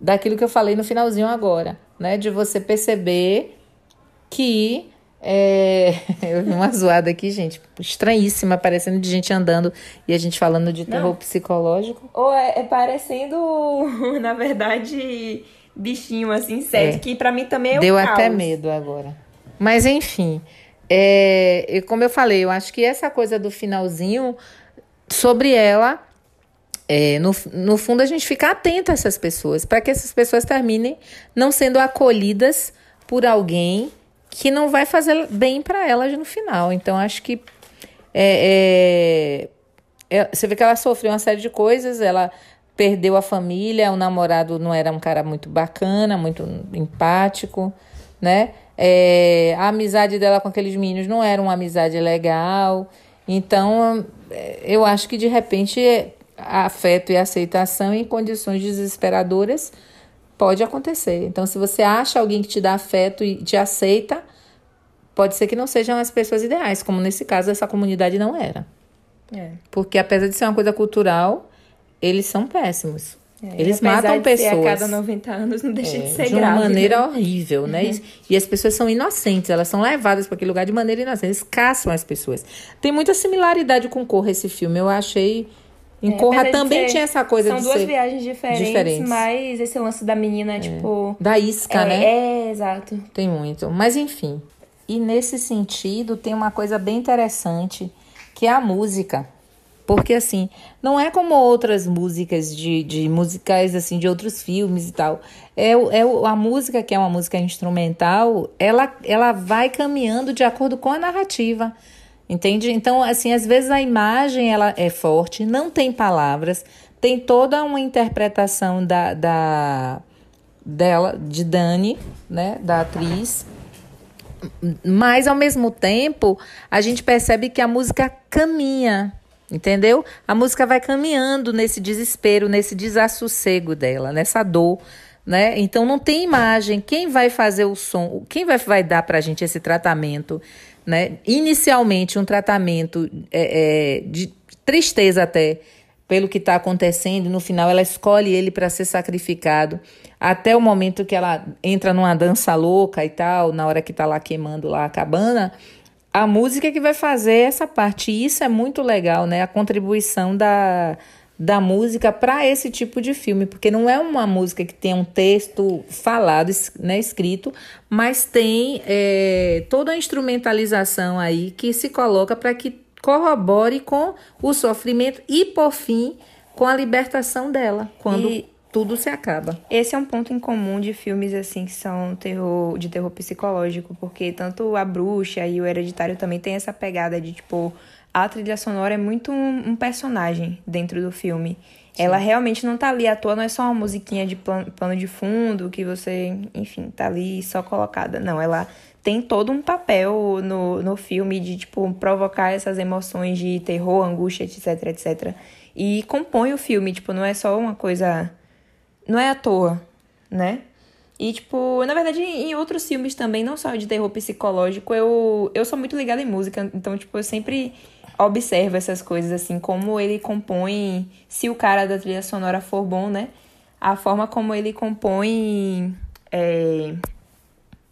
daquilo que eu falei no finalzinho agora, né? De você perceber que é... *laughs* eu vi uma zoada aqui, gente, estranhíssima, parecendo de gente andando e a gente falando de terror psicológico. Ou é, é parecendo, *laughs* na verdade, bichinho assim, sério, É. que pra mim também é um Deu caos. até medo agora. Mas enfim, é, como eu falei, eu acho que essa coisa do finalzinho sobre ela, é, no, no fundo a gente fica atento a essas pessoas, para que essas pessoas terminem não sendo acolhidas por alguém que não vai fazer bem para elas no final. Então acho que é, é, é, você vê que ela sofreu uma série de coisas, ela perdeu a família, o namorado não era um cara muito bacana, muito empático, né? É, a amizade dela com aqueles meninos não era uma amizade legal. Então, é, eu acho que de repente afeto e aceitação em condições desesperadoras pode acontecer. Então, se você acha alguém que te dá afeto e te aceita, pode ser que não sejam as pessoas ideais, como nesse caso essa comunidade não era. É. Porque apesar de ser uma coisa cultural, eles são péssimos. É, eles matam de ser pessoas. a cada 90 anos, não deixa É, de ser de uma grave. maneira né? horrível, né? E- E as pessoas são inocentes, elas são levadas para aquele lugar de maneira inocente, eles caçam as pessoas. Tem muita similaridade com Corra esse filme, eu achei. Em É, Corra também ser- tinha essa coisa São de duas ser viagens diferentes, diferentes. mas esse lance da menina, tipo. da isca, é, né? é, exato. Tem muito. Mas enfim. E nesse sentido, tem uma coisa bem interessante, que é a música. Porque assim, não é como outras músicas de, de musicais assim de outros filmes e tal. É, é a música que é uma música instrumental, ela, ela vai caminhando de acordo com a narrativa. Entende? Então, assim, às vezes a imagem ela é forte, não tem palavras, tem toda uma interpretação da, da dela, de Dani, né, da atriz. Mas ao mesmo tempo, a gente percebe que a música caminha, entendeu? A música vai caminhando nesse desespero, nesse desassossego dela, nessa dor, né? Então não tem imagem. Quem vai fazer o som? Quem vai, vai dar pra gente esse tratamento, né? Inicialmente um tratamento é, é, de tristeza até pelo que está acontecendo. No final, ela escolhe ele para ser sacrificado. Até o momento que ela entra numa dança louca e tal, na hora que está lá queimando lá a cabana, a música é que vai fazer essa parte. E isso é muito legal, né? A contribuição da, da música para esse tipo de filme, porque não é uma música que tem um texto falado, né, escrito, mas tem é, toda a instrumentalização aí que se coloca para que corrobore com o sofrimento e, por fim, com a libertação dela, quando E- tudo se acaba. Esse é um ponto em comum de filmes assim que são terror, de terror psicológico, porque tanto a bruxa e o hereditário também tem essa pegada de tipo a trilha sonora é muito um, um personagem dentro do filme. Ela realmente não tá ali à toa, não é só uma musiquinha de plan- plano de fundo que você, enfim, tá ali só colocada. Não, ela tem todo um papel no, no filme de, tipo, provocar essas emoções de terror, angústia, etc, etc. E compõe o filme, tipo, não é só uma coisa não é à toa, né? E, tipo, na verdade, em outros filmes também, não só de terror psicológico, eu, eu sou muito ligada em música, então, tipo, eu sempre observo essas coisas, assim, como ele compõe, se o cara da trilha sonora for bom, né? A forma como ele compõe é,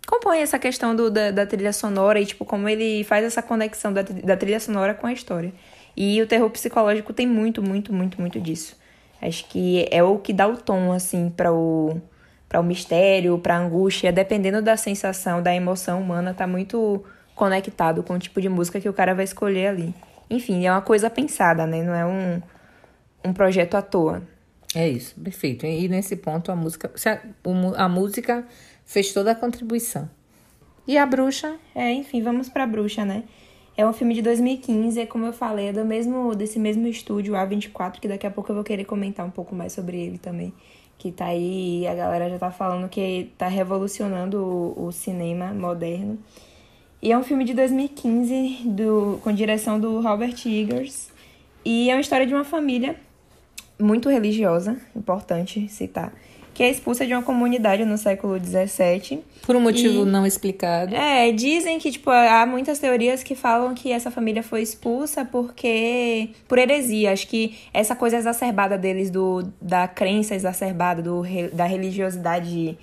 compõe essa questão do, da, da, trilha sonora e, tipo, como ele faz essa conexão da, da trilha sonora com a história. E o terror psicológico tem muito, muito, muito, muito disso. Acho que é o que dá o tom, assim, para o, pra o mistério, pra angústia. Dependendo da sensação, da emoção humana, tá muito conectado com o tipo de música que o cara vai escolher ali. Enfim, é uma coisa pensada, né? Não é um, um projeto à toa. É isso, perfeito. E nesse ponto a música, a, a música fez toda a contribuição. E a bruxa? É, enfim, vamos pra bruxa, né? É um filme de 2015, é como eu falei, é do mesmo, desse mesmo estúdio, A24, que daqui a pouco eu vou querer comentar um pouco mais sobre ele também. Que tá aí, a galera já tá falando que tá revolucionando o, o cinema moderno. E é um filme de 2015, do, com direção do Robert Eggers. E é uma história de uma família muito religiosa, importante citar, que é expulsa de uma comunidade no século XVII. Por um motivo e, não explicado. É, dizem que, tipo, há muitas teorias que falam que essa família foi expulsa porque... por heresia. Acho que essa coisa exacerbada deles, do, da crença exacerbada, do, da religiosidade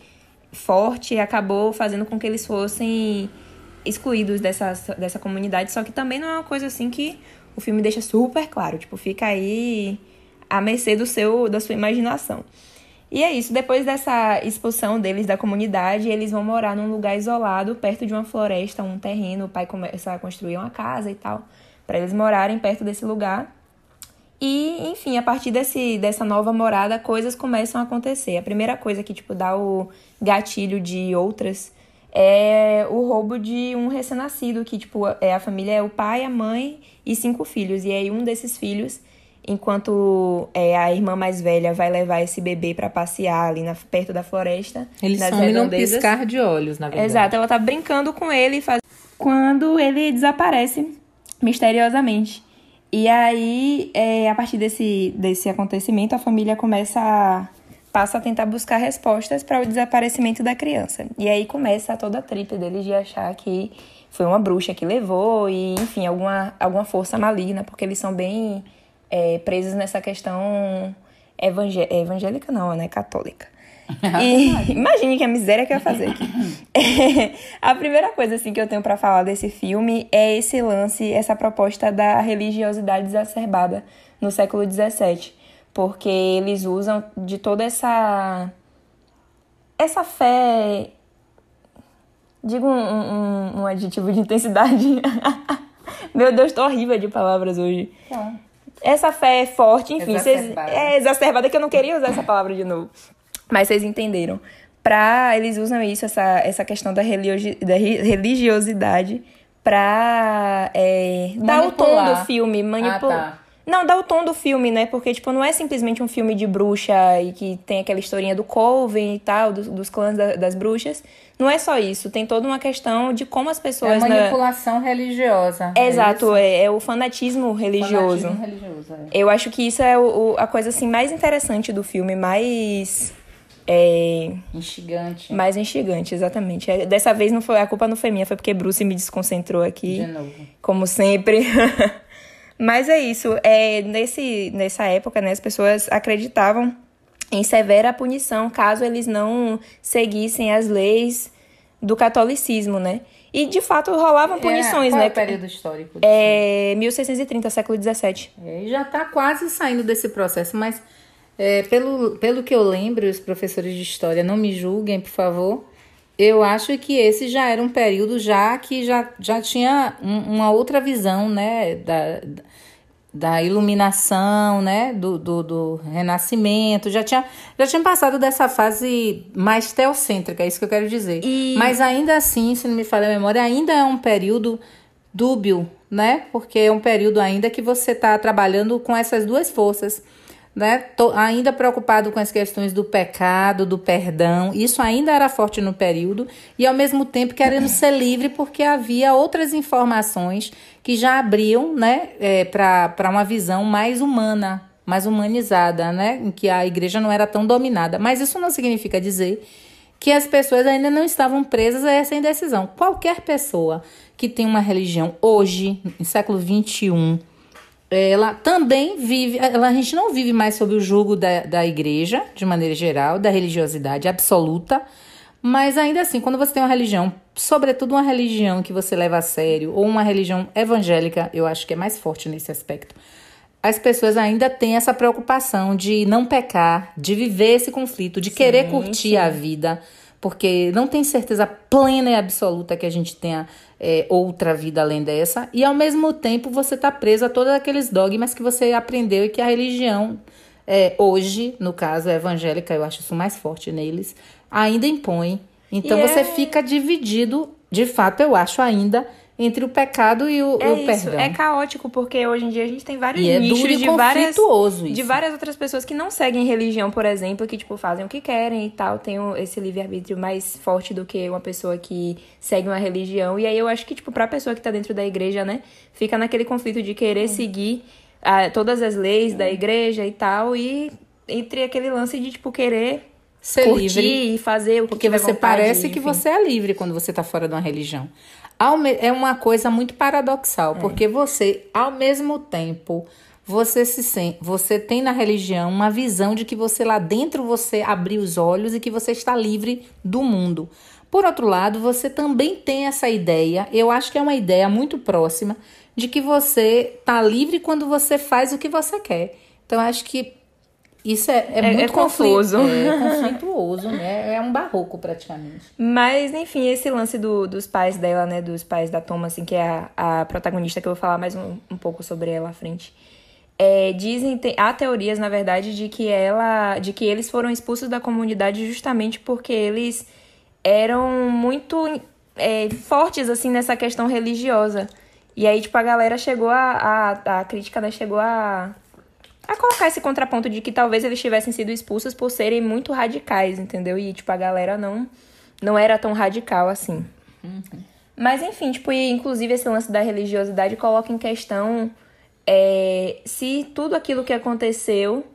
forte, acabou fazendo com que eles fossem excluídos dessa, dessa comunidade. Só que também não é uma coisa assim que o filme deixa super claro. Tipo, fica aí à mercê do seu, da sua imaginação. E é isso, depois dessa expulsão deles da comunidade, eles vão morar num lugar isolado, perto de uma floresta, um terreno. O pai começa a construir uma casa e tal, para eles morarem perto desse lugar. E, enfim, a partir desse, dessa nova morada, coisas começam a acontecer. A primeira coisa que, tipo, dá o gatilho de outras é o roubo de um recém-nascido, que, tipo, é a família é o pai, a mãe e cinco filhos. E aí um desses filhos enquanto é, a irmã mais velha vai levar esse bebê para passear ali na, perto da floresta. Ele some num piscar de olhos, na verdade. Exato, ela tá brincando com ele faz... quando ele desaparece misteriosamente. E aí, é, a partir desse, desse acontecimento, a família começa a passa a tentar buscar respostas para o desaparecimento da criança. E aí começa toda a trip deles de achar que foi uma bruxa que levou e, enfim, alguma, alguma força maligna, porque eles são bem é, presos nessa questão evangé evangélica, não, né? Católica. *laughs* E imagine que a miséria que eu ia fazer aqui. *coughs* a primeira coisa assim que eu tenho para falar desse filme é esse lance, essa proposta da religiosidade exacerbada no século XVII, porque eles usam de toda essa essa fé, digo um, um, um adjetivo de intensidade. *laughs* Meu Deus, tô horrível de palavras hoje. Tá essa fé é forte, enfim, exacerbada. Cês, é exacerbada que eu não queria usar essa palavra de novo. Mas vocês entenderam. Pra, eles usam isso, essa, essa questão da, religio, da religiosidade pra é, dar o tom do filme, manipular. Ah, tá. Não, dá o tom do filme, né? Porque, tipo, não é simplesmente um filme de bruxa e que tem aquela historinha do Coven e tal, do, dos clãs da, das bruxas. Não é só isso. Tem toda uma questão de como as pessoas. É manipulação na... religiosa. É Exato, é, é, o fanatismo religioso. Fanatismo religioso é. Eu acho que isso é o, o, a coisa assim mais interessante do filme, mais. É... Instigante. Mais instigante, exatamente. É, dessa vez não foi, a culpa não foi minha, foi porque Bruce me desconcentrou aqui. De novo. Como sempre. *laughs* Mas é isso. É, nesse, nessa época, né, as pessoas acreditavam em severa punição caso eles não seguissem as leis do catolicismo, né? E de fato rolavam é, punições, é, né? É o período histórico? É 1630, século XVII. É, já está quase saindo desse processo, mas é, pelo, pelo que eu lembro, os professores de história não me julguem, por favor. Eu acho que esse já era um período já que já, já tinha um, uma outra visão, né, da, da iluminação, né, do, do, do, renascimento, já tinha, já tinha passado dessa fase mais teocêntrica, é isso que eu quero dizer. E... Mas ainda assim, se não me falha a memória, ainda é um período dúbio, né, porque é um período ainda que você está trabalhando com essas duas forças, né? Tô ainda preocupado com as questões do pecado, do perdão. Isso ainda era forte no período e ao mesmo tempo querendo ser livre porque havia outras informações que já abriam, né, é, para uma visão mais humana, mais humanizada, né, em que a igreja não era tão dominada. Mas isso não significa dizer que as pessoas ainda não estavam presas a essa indecisão. Qualquer pessoa que tem uma religião hoje, no século 21 ela também vive, ela, a gente não vive mais sob o jugo da, da igreja, de maneira geral, da religiosidade absoluta, Mas ainda assim, quando você tem uma religião, sobretudo uma religião que você leva a sério, ou uma religião evangélica, eu acho que é mais forte nesse aspecto. As pessoas ainda têm essa preocupação de não pecar, de viver esse conflito, de querer curtir sim. a vida, porque não tem certeza plena e absoluta que a gente tenha é, outra vida além dessa, e ao mesmo tempo você está preso a todos aqueles dogmas que você aprendeu e que a religião, é, hoje, no caso, a evangélica, eu acho isso mais forte neles, ainda impõe. Então E você é- fica dividido, de fato, eu acho ainda, entre o pecado e o, É o isso, perdão. é caótico, porque hoje em dia a gente tem vários E é nichos duro e de várias, conflituoso de isso. várias outras pessoas que não seguem religião, por exemplo, que, tipo, fazem o que querem e tal, tem esse livre-arbítrio mais forte do que uma pessoa que segue uma religião. E aí eu acho que, tipo, pra pessoa que tá dentro da igreja, né, fica naquele conflito de querer seguir ah, todas as leis da igreja e tal, e entre aquele lance de, tipo, querer Ser curtir livre. e fazer o que Porque você vontade, parece que enfim. você é livre quando você está fora de uma religião. É uma coisa muito É. paradoxal, porque você, ao mesmo tempo, você se sente, você tem na religião uma visão de que você lá dentro você abriu os olhos e que você está livre do mundo. Por outro lado, você também tem essa ideia, eu acho que é uma ideia muito próxima, de que você está livre quando você faz o que você quer. Então, eu acho que isso é, é, É- muito é confuso. É *laughs* conflituoso, né? É um barroco praticamente. Mas, enfim, esse lance do- dos pais dela, né? Dos pais da Thomas, assim, que é a, a protagonista, que eu vou falar mais um, um pouco sobre ela à frente. É, dizem, tem, há teorias, na verdade, de que ela. de que eles foram expulsos da comunidade justamente porque eles eram muito é, fortes, assim, nessa questão religiosa. E aí, tipo, a galera chegou a. a, a crítica, né, chegou a a colocar esse contraponto de que talvez eles tivessem sido expulsos por serem muito radicais, entendeu? E, tipo, a galera não, não era tão radical assim. Mas, enfim, tipo, e, inclusive esse lance da religiosidade coloca em questão é, se tudo aquilo que aconteceu,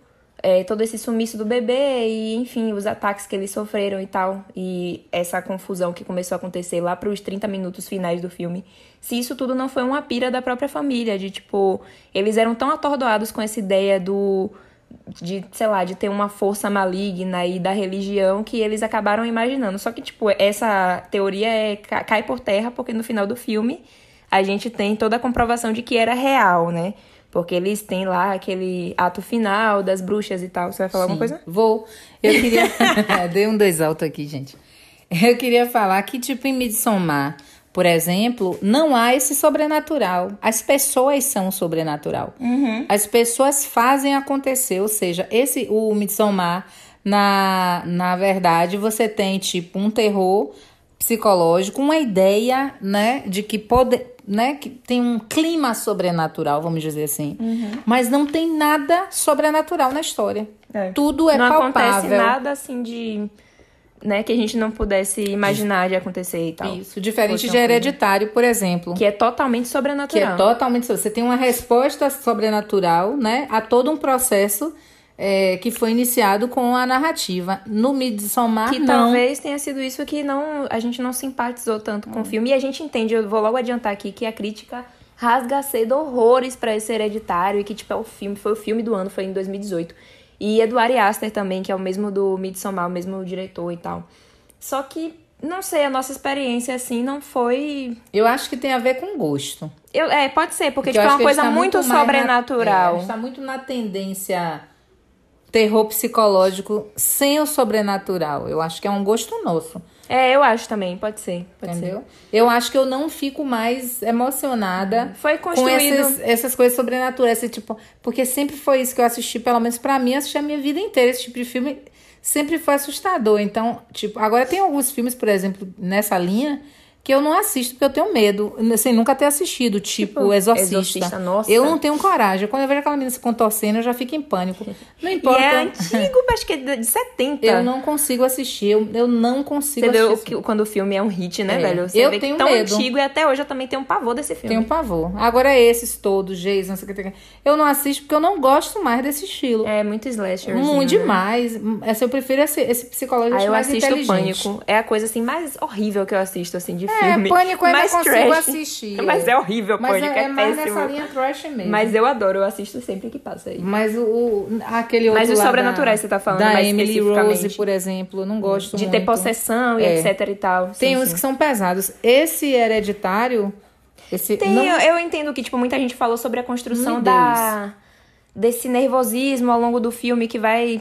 é, todo esse sumiço do bebê e, enfim, os ataques que eles sofreram e tal, e essa confusão que começou a acontecer lá pros 30 minutos finais do filme, se isso tudo não foi uma pira da própria família, de tipo, eles eram tão atordoados com essa ideia do de, sei lá, de ter uma força maligna e da religião que eles acabaram imaginando. Só que, tipo, essa teoria é, ca- cai por terra porque no final do filme a gente tem toda a comprovação de que era real, né? Porque eles têm lá aquele ato final das bruxas e tal. Você vai falar alguma Sim, coisa? Vou. Eu queria. *laughs* Dei um dois alto aqui, gente. Eu queria falar que, tipo, em Midsommar, por exemplo, não há esse sobrenatural. As pessoas são o sobrenatural. As pessoas fazem acontecer. Ou seja, esse o Midsommar, na, na verdade, você tem, tipo, um terror psicológico, uma ideia, né, de que pode, né, que tem um clima sobrenatural, vamos dizer assim. Mas não tem nada sobrenatural na história. É. Tudo é não palpável. acontece nada assim de. Né, que a gente não pudesse imaginar de acontecer e tal. Isso, diferente de coisa- Hereditário, por exemplo. Que é totalmente Que sobrenatural. é totalmente. Você tem uma resposta sobrenatural, né? A todo um processo é, que foi iniciado com a narrativa. No Midsommar, Que não. talvez tenha sido isso que não a gente não simpatizou tanto com o filme. E a gente entende, eu vou logo adiantar aqui, que a crítica rasga cedo horrores pra esse hereditário e que, tipo, é o filme, foi o filme do ano, foi em 2018. E é do Ari Aster também, que é o mesmo do Midsommar, o mesmo diretor e tal. Só que, não sei, a nossa experiência, assim, não foi... Eu acho que tem a ver com gosto. Eu, é, pode ser, porque, Porque tipo, é uma coisa tá muito, na- sobrenatural. é, a gente tá muito na tendência terror psicológico sem o sobrenatural. Eu acho que é um gosto nosso. É, eu acho também, pode ser. Pode ser. Entendeu? Eu acho que eu não fico mais emocionada Foi com construído- esses- essas coisas sobrenaturais. Esse tipo, porque sempre foi isso que eu assisti, pelo menos pra mim, assisti a minha vida inteira. Esse tipo de filme sempre foi assustador. Então, tipo, agora tem alguns filmes, por exemplo, nessa linha. Que eu não assisto porque eu tenho medo, sem nunca ter assistido, tipo, Tipo, Exorcista. Exorcista, nossa. Eu não tenho coragem. Quando eu vejo aquela menina se contorcendo, eu já fico em pânico. *laughs* Não E importa. é antigo, acho que é de 70. Eu não consigo assistir. Eu, eu não consigo Você vê assistir. que- quando o filme é um hit, né, É. velho? Você Eu vê que tenho tão medo. antigo e até hoje eu também tenho um pavor desse filme. Tenho pavor. Agora esses todos, Jason, não sei o que tem. Eu não assisto porque eu não gosto mais desse estilo. É muito slasher. Muito demais. Essa, eu prefiro esse, esse psicológico eu mais assisto inteligente. Pânico. É a coisa assim mais horrível que eu assisto, assim, de É, filme Pânico eu ainda mais consigo trash. assistir. Mas é horrível, Mas Pânico, é, é, é mais péssimo. nessa linha trash mesmo. Mas eu adoro, eu assisto sempre que passa aí. Mas o, o- aquele outro Mas os sobrenaturais da, você tá falando Da mais Emily. Rose, por exemplo, eu não gosto De muito. ter possessão e É. etc e tal. Tem Sim, uns sim. que são pesados. Esse hereditário... Esse, Tem, não- eu, eu entendo que, tipo, muita gente falou sobre a construção da desse nervosismo ao longo do filme que vai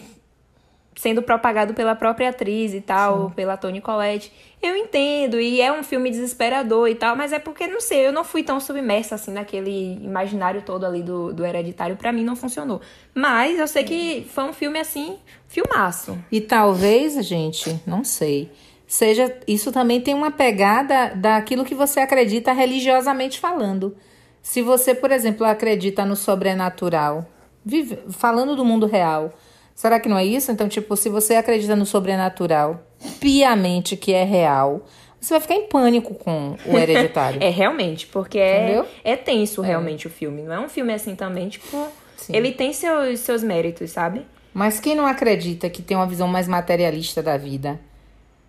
sendo propagado pela própria atriz e tal, pela Toni Collette. Eu entendo, e é um filme desesperador e tal, mas é porque, não sei, eu não fui tão submersa assim naquele imaginário todo ali do, do hereditário. Pra mim não funcionou. Mas eu sei que foi um filme assim, filmaço. E talvez, gente, não sei, seja isso também tem uma pegada daquilo que você acredita religiosamente falando. Se você, por exemplo, acredita no sobrenatural, vive- falando do mundo real, será que não é isso? Então, tipo, se você acredita no sobrenatural piamente que é real, você vai ficar em pânico com o hereditário. *laughs* É, realmente, porque é, é tenso realmente o filme. Não é um filme assim também, tipo. Sim. Ele tem seus, seus méritos, sabe? Mas quem não acredita que tem uma visão mais materialista da vida,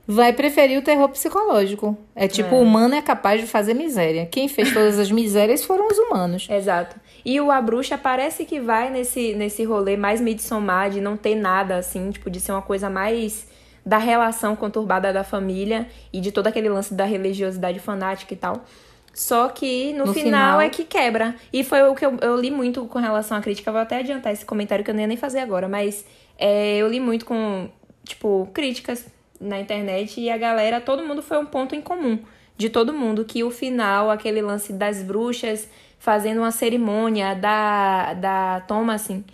vai preferir o terror psicológico. É tipo, o humano é capaz de fazer miséria. Quem fez todas as misérias foram os humanos. Exato. E o A Bruxa parece que vai nesse, nesse rolê mais Midsommar, de não ter nada assim, tipo, de ser uma coisa mais da relação conturbada da família e de todo aquele lance da religiosidade fanática e tal. Só que no, No final, final- é que quebra. E foi o que eu, eu li muito com relação à crítica. Vou até adiantar esse comentário que eu não ia nem fazer agora, mas é, eu li muito com, tipo, críticas na internet e a galera, todo mundo foi um ponto em comum de todo mundo, que o final, aquele lance das bruxas fazendo uma cerimônia da, da Thomasin,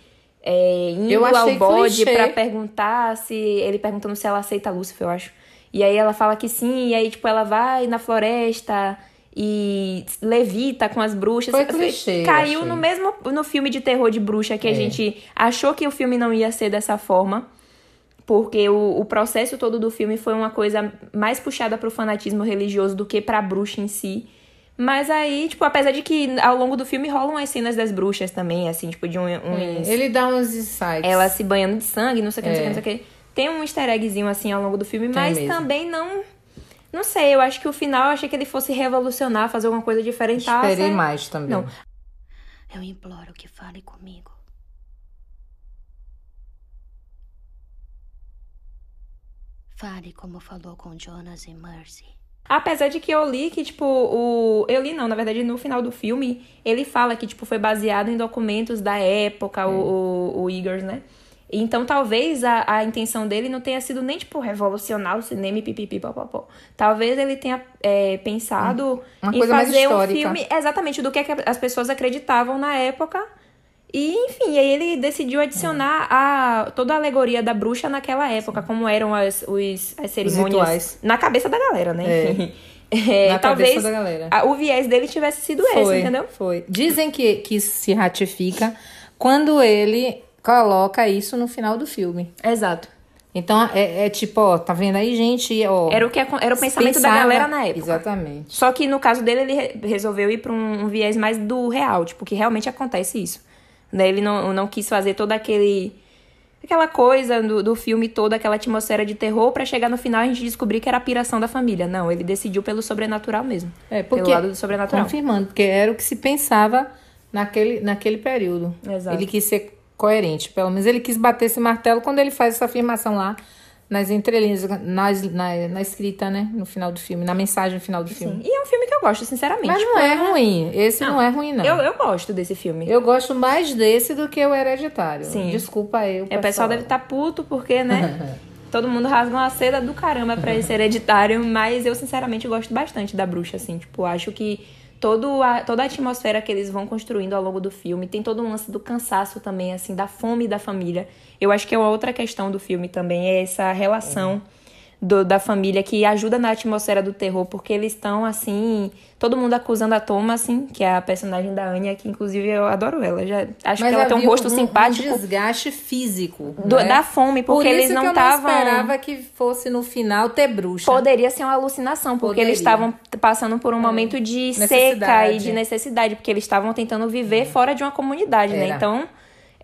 é, indo Eu ao bode clichê. pra perguntar se. Ele perguntando se ela aceita Lúcifer, eu acho. E aí ela fala que sim, e aí, tipo, ela vai na floresta e levita com as bruxas. Foi clichê, eu Caiu achei. no mesmo no filme de terror de bruxa que a É. gente achou que o filme não ia ser dessa forma. Porque o, o processo todo do filme foi uma coisa mais puxada pro fanatismo religioso do que pra bruxa em si. Mas aí, tipo, apesar de que ao longo do filme rolam as cenas das bruxas também, assim, tipo, de um, uns... Ele dá uns insights. Ela se banhando de sangue, não sei o que, não sei o que, É. não sei o que. Tem um easter eggzinho, assim, ao longo do filme, Tem mas mesmo. também não... Não sei, eu acho que o final, eu achei que ele fosse revolucionar, fazer alguma coisa diferente. Esperei mais também. Não. Eu imploro que fale comigo. Fale como falou com Jonas e Mercy. Apesar de que eu li que, tipo, o. Eu li não, na verdade, no final do filme, ele fala que, tipo, foi baseado em documentos da época, o, o, o Igor, né? Então, talvez a, a intenção dele não tenha sido nem, tipo, revolucionar o cinema e pipipi, papapó. Talvez ele tenha é, pensado Uma em coisa mais fazer um filme exatamente do que, que as pessoas acreditavam na época. E, enfim, aí ele decidiu adicionar a, toda a alegoria da bruxa naquela época, como eram as, os, as cerimônias na cabeça da galera, né? É. Enfim. *laughs* É, Na talvez cabeça da galera. a- o viés dele tivesse sido esse, Foi, entendeu? foi. Dizem que, que isso se ratifica quando ele coloca isso no final do filme. Exato. Então, é, é tipo, ó, tá vendo aí, gente? Ó, Era o, que, era o pensamento da pensava- galera na época. Exatamente. Só que no caso dele, ele re- resolveu ir pra um, um viés mais do real, tipo, que realmente acontece isso. Né? Ele não, não quis fazer todo aquele. aquela coisa do, do filme todo, aquela atmosfera de terror, pra chegar no final a gente descobrir que era a piração da família. Não, ele decidiu pelo sobrenatural mesmo. É, porque, pelo lado do sobrenatural. confirmando, porque era o que se pensava naquele, naquele período. Exato. Ele quis ser coerente, pelo menos ele quis bater esse martelo quando ele faz essa afirmação lá nas entrelinhas, nas, na, na escrita, né, no final do filme, na mensagem final do filme. E é um filme que eu gosto, sinceramente. Mas não Tipo, é ruim, esse não, é ruim, não. Eu, eu gosto desse filme. Eu gosto mais desse do que o Hereditário. Sim. Desculpa aí. É, o pessoal deve estar puto porque, né? *laughs* Todo mundo rasga uma seda do caramba pra esse hereditário, mas eu sinceramente gosto bastante da bruxa, assim. Tipo, acho que todo a, toda a atmosfera que eles vão construindo ao longo do filme tem todo um lance do cansaço também, assim, da fome da família. Eu acho que é outra questão do filme também, é essa relação do- da família que ajuda na atmosfera do terror, porque eles estão, assim, todo mundo acusando a Toma, assim, que é a personagem da Ania, que inclusive eu adoro ela. Já, acho que ela tem um rosto simpático. Um desgaste físico. Do- né? da fome, porque Por eles não eu estavam. não esperava que fosse no final ter bruxa. Poderia ser uma alucinação, porque Poderia. É. eles estavam passando por um momento de seca e de necessidade, porque eles estavam tentando viver fora de uma comunidade, né? Era. Então,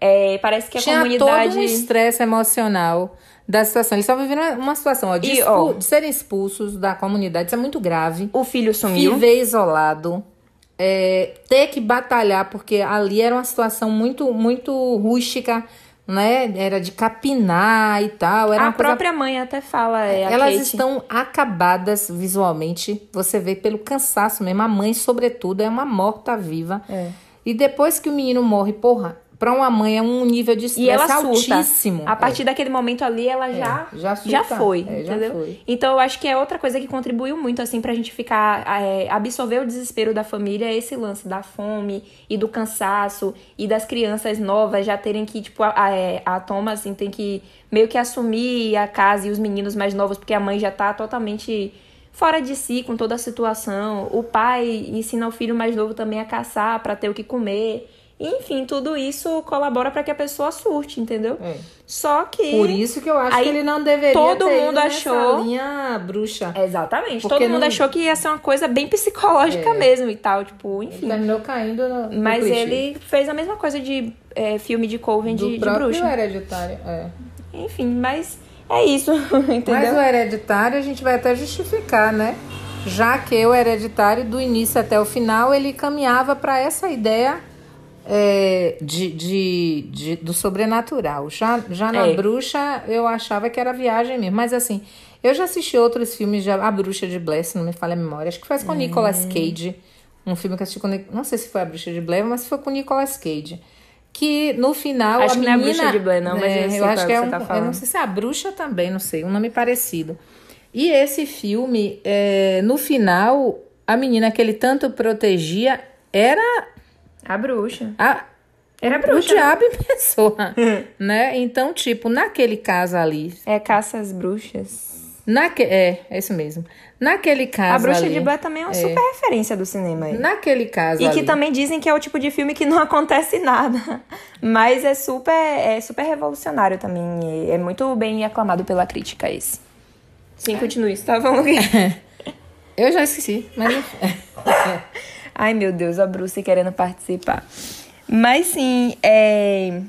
É, parece que a Tinha comunidade. todo um estresse emocional da situação. Eles estavam vivendo uma situação ó, de, E, ó, de serem expulsos da comunidade. Isso é muito grave. O filho sumiu. Viver isolado. é, ter que batalhar, porque ali era uma situação muito, muito rústica, né? Era de capinar e tal. Era A coisa própria mãe até fala. É, elas Kate. estão acabadas visualmente. Você vê pelo cansaço mesmo. A mãe, sobretudo, é uma morta-viva. É. E depois que o menino morre, porra, pra uma mãe é um nível de E ela estresse altíssimo. A partir daquele momento ali, ela já, já já, surta. foi, É, já entendeu? foi. Então, eu acho que é outra coisa que contribuiu muito, assim, pra gente ficar... é, absorver o desespero da família, é esse lance da fome e do cansaço e das crianças novas já terem que, tipo, a, a, é, a Thomas, assim, tem que meio que assumir a casa e os meninos mais novos, porque a mãe já tá totalmente fora de si com toda a situação. O pai ensina o filho mais novo também a caçar pra ter o que comer. Enfim, tudo isso colabora pra que a pessoa surte, entendeu? É. Só que. Por isso que eu acho que ele não deveria todo ter mundo achou- linha bruxa. Exatamente. Porque Todo mundo não- achou que ia ser uma coisa bem psicológica É. mesmo e tal. Tipo, enfim. Terminou caindo no, no Mas clichê. ele fez a mesma coisa de é, filme de Coven do de, de bruxa. hereditário. É. Enfim, mas é isso, *laughs* entendeu? Mas o hereditário a gente vai até justificar, né? Já que o hereditário, do início até o final, ele caminhava para essa ideia é, de, de, de- do sobrenatural. Já, já na É. bruxa, eu achava que era viagem mesmo. Mas assim, eu já assisti outros filmes, já, A Bruxa de Blair, se não me falha a memória. Acho que faz com Hum. Nicolas Cage. Um filme que eu assisti com. Não sei se foi A Bruxa de Blair, mas foi com Nicolas Cage. Que no final Acho a que não é a menina. Bruxa de Blair, não, mas É, eu sei eu qual acho é que é um. tá eu não sei se é a bruxa também, não sei, um nome parecido. E esse filme, é, no final, a menina que ele tanto protegia era A bruxa. a, Era a o bruxa. diabo em pessoa, *laughs* né? Então, tipo, naquele caso ali, É Caça às Bruxas. naque, é, é isso mesmo. Naquele caso A Bruxa ali, de Blair também é uma super referência do cinema aí. naquele caso E que ali, também dizem que é o tipo de filme que não *laughs* acontece nada. Mas é super, é super revolucionário também. É muito bem aclamado pela crítica esse. Sim, continue. Você tava falando o *laughs* quê? eu já esqueci, mas. Ai, meu Deus, a Bruce querendo participar. Mas sim, é.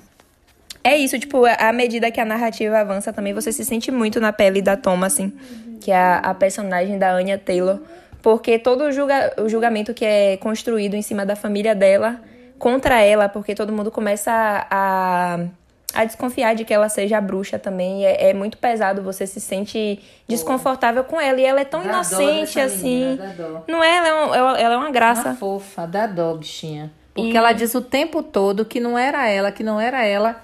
É isso, tipo, à medida que a narrativa avança também, você se sente muito na pele da Thomas, assim, que é a, a personagem da Anya Taylor. Porque todo o, julga, o julgamento que é construído em cima da família dela, contra ela, porque todo mundo começa a, a, a desconfiar de que ela seja a bruxa também. É, é muito pesado, você se sente desconfortável com ela. E ela é tão Dá inocente, assim. menina, dá. Não é? Ela é, um- ela é uma graça. Uma fofa, da dó, bichinha. Porque E- ela diz o tempo todo que não era ela, que não era ela.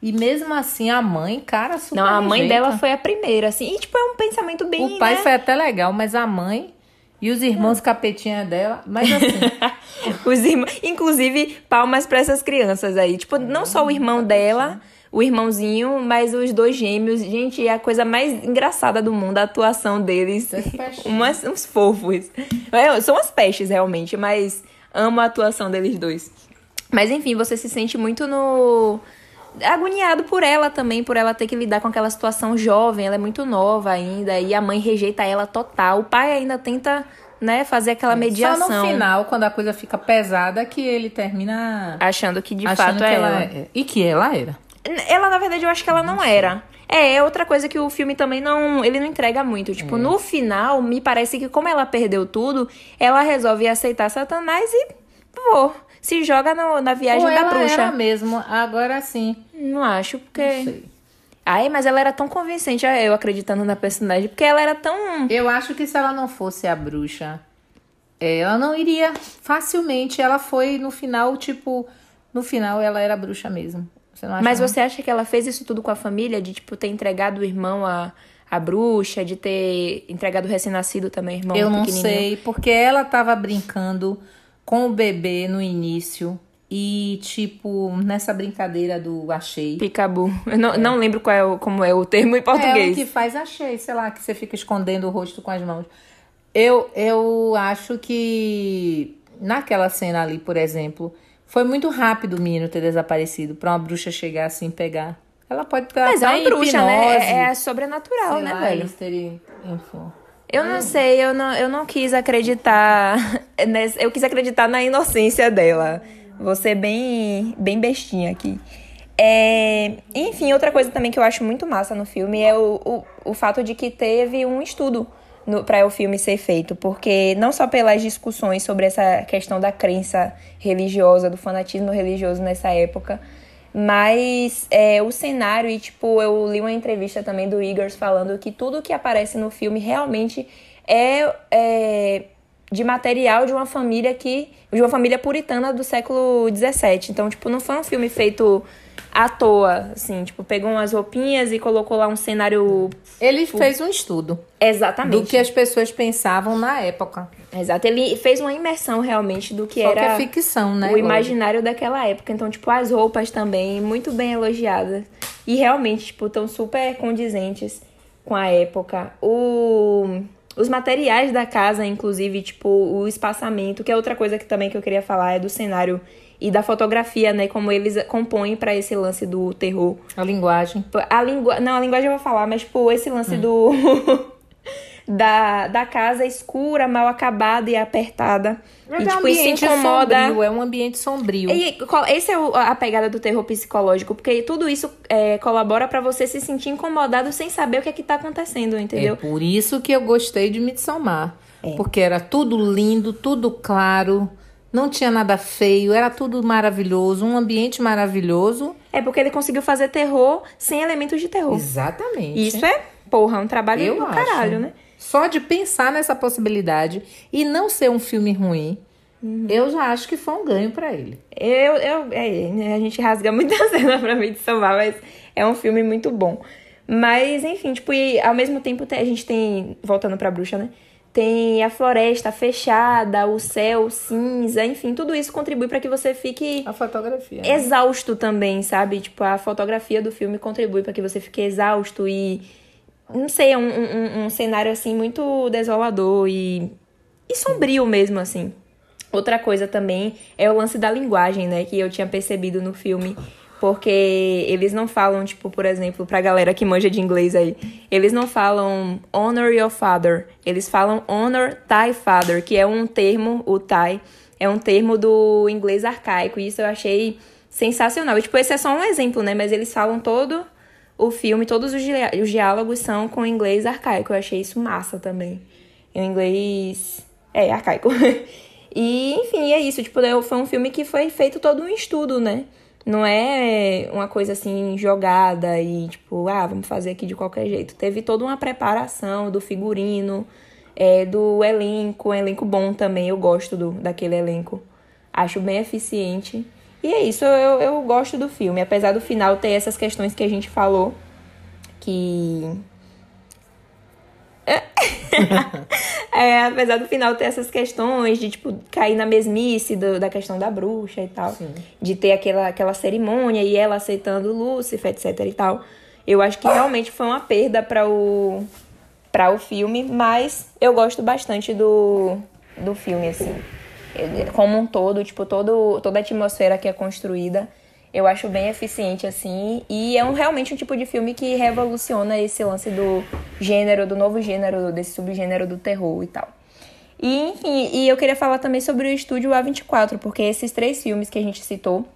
E mesmo assim, a mãe, cara, super Não, a mãe dela foi a primeira, assim. E, tipo, é um pensamento bem. O pai né? foi até legal, mas a mãe e os irmãos capetinha dela. Mas assim, *laughs* Os irmãos... Inclusive, palmas pra essas crianças aí. Tipo, não só o irmão dela, o irmãozinho, mas os dois gêmeos. Gente, é a coisa mais engraçada do mundo, a atuação deles. *laughs* Umas, uns fofos. É, são as peixes, realmente, mas amo a atuação deles dois. Mas enfim, você se sente muito no. Agoniado por ela também, por ela ter que lidar com aquela situação jovem, ela é muito nova ainda, e a mãe rejeita ela total. O pai ainda tenta, né, fazer aquela mediação. só no final, quando a coisa fica pesada, que ele termina Achando que de achando fato que é ela ela. é. E que ela era. Ela, na verdade, eu acho que ela não era. É, é outra coisa que o filme também não. Ele não entrega muito. Tipo, É. no final, me parece que, como ela perdeu tudo, ela resolve aceitar Satanás e vou. Se joga no- na viagem Ou da ela bruxa. era mesmo, agora sim. Não acho, porque. Não sei. Ai, mas ela era tão convincente, eu acreditando na personagem, porque ela era tão. Eu acho que se ela não fosse a bruxa, é, ela não iria facilmente. Ela foi no final, tipo, no final ela era bruxa mesmo. Você não acha? Mas não? você acha que ela fez isso tudo com a família? De, tipo, ter entregado o irmão à, à bruxa, de ter entregado o recém-nascido também, irmão Eu não sei, porque ela tava brincando com o bebê no início. E, tipo, nessa brincadeira do achei. Picabu. Eu não, não lembro qual é o, como é o termo em É o português. que faz achei, sei lá, que você fica escondendo o rosto com as mãos. Eu, eu acho que naquela cena ali, por exemplo, foi muito rápido o menino ter desaparecido pra uma bruxa chegar assim e pegar. Ela pode pegar Mas é uma bruxa, né? hipnose, É, é sobrenatural, né, lá, velho? terem- enfim. Eu não sei, eu não, eu não quis acreditar. *laughs* Eu quis acreditar na inocência dela. Ser bem, bem bestinha aqui. É, enfim, outra coisa também que eu acho muito massa no filme é o, o, o fato de que teve um estudo para o filme ser feito, porque não só pelas discussões sobre essa questão da crença religiosa, do fanatismo religioso nessa época, mas é, o cenário, e tipo, eu li uma entrevista também do Eagers falando que tudo que aparece no filme realmente é, é de material de uma família que. de uma família puritana do século XVII. Então, tipo, não foi um filme feito à toa, assim, tipo, pegou umas roupinhas e colocou lá um cenário. Ele fez um estudo. Exatamente. Do que as pessoas pensavam na época. Exato. Ele fez uma imersão realmente do que Só era. que é ficção, né? O imaginário daquela época. Então, tipo, as roupas também, muito bem elogiadas. E realmente, tipo, estão super condizentes com a época. O os materiais da casa, inclusive, tipo, o espaçamento, que é outra coisa que também que eu queria falar, é do cenário e da fotografia, né? Como eles compõem para esse lance do terror. A linguagem. A língua. Não, a linguagem eu vou falar, mas, tipo, esse lance hum. do. *laughs* da, da casa escura, mal acabada e apertada. Mas e, é um tipo, ambiente isso incomoda. sombrio, é um ambiente sombrio. E esse é a pegada do terror psicológico, porque tudo isso é, colabora para você se sentir incomodado sem saber o que é que tá acontecendo, entendeu? É por isso que eu gostei de Midsommar. É. Porque era tudo lindo, tudo claro, não tinha nada feio, era tudo maravilhoso, um ambiente maravilhoso. É porque ele conseguiu fazer terror sem elementos de terror. Exatamente. Isso é, porra, um trabalho eu do acho. caralho, né? Só de pensar nessa possibilidade e não ser um filme ruim, uhum. eu já acho que foi um ganho para ele. Eu, eu, é, a gente rasga muita *laughs* cena pra mim de salvar, mas é um filme muito bom. Mas, enfim, tipo, e ao mesmo tempo a gente tem, voltando pra bruxa, né? Tem a floresta fechada, o céu cinza, enfim, tudo isso contribui para que você fique. A fotografia. Né? Exausto também, sabe? Tipo, a fotografia do filme contribui para que você fique exausto e não sei, é um, um, um cenário assim muito desolador e, e sombrio mesmo, assim. Outra coisa também é o lance da linguagem, né? Que eu tinha percebido no filme. Porque eles não falam, tipo, por exemplo, pra galera que manja de inglês aí, eles não falam honor your father, eles falam honor thy father, que é um termo, o Thai, é um termo do inglês arcaico, e isso eu achei sensacional. E, tipo, esse é só um exemplo, né? Mas eles falam todo o filme, todos os, os diálogos são com inglês arcaico. Eu achei isso massa também. Em inglês. É, arcaico. *laughs* e, enfim, é isso. Tipo, foi um filme que foi feito todo um estudo, né? Não é uma coisa assim jogada e tipo, ah, vamos fazer aqui de qualquer jeito. Teve toda uma preparação do figurino, é, do elenco, um elenco bom também. Eu gosto do, daquele elenco. Acho bem eficiente. E é isso, eu, eu gosto do filme, apesar do final ter essas questões que a gente falou, que. *laughs* é, apesar do final ter essas questões de, tipo, cair na mesmice do, da questão da bruxa e tal. Sim. De ter aquela, aquela cerimônia e ela aceitando Lúcifer, etc e tal. Eu acho que realmente foi uma perda para o, pra o filme, mas eu gosto bastante do, do filme, assim como um todo, tipo, todo, toda a atmosfera que é construída, eu acho bem eficiente, assim. E é um, realmente um tipo de filme que revoluciona esse lance do gênero, do novo gênero, desse subgênero do terror e tal. E, enfim, e eu queria falar também sobre o estúdio A24, porque esses três filmes que a gente citou,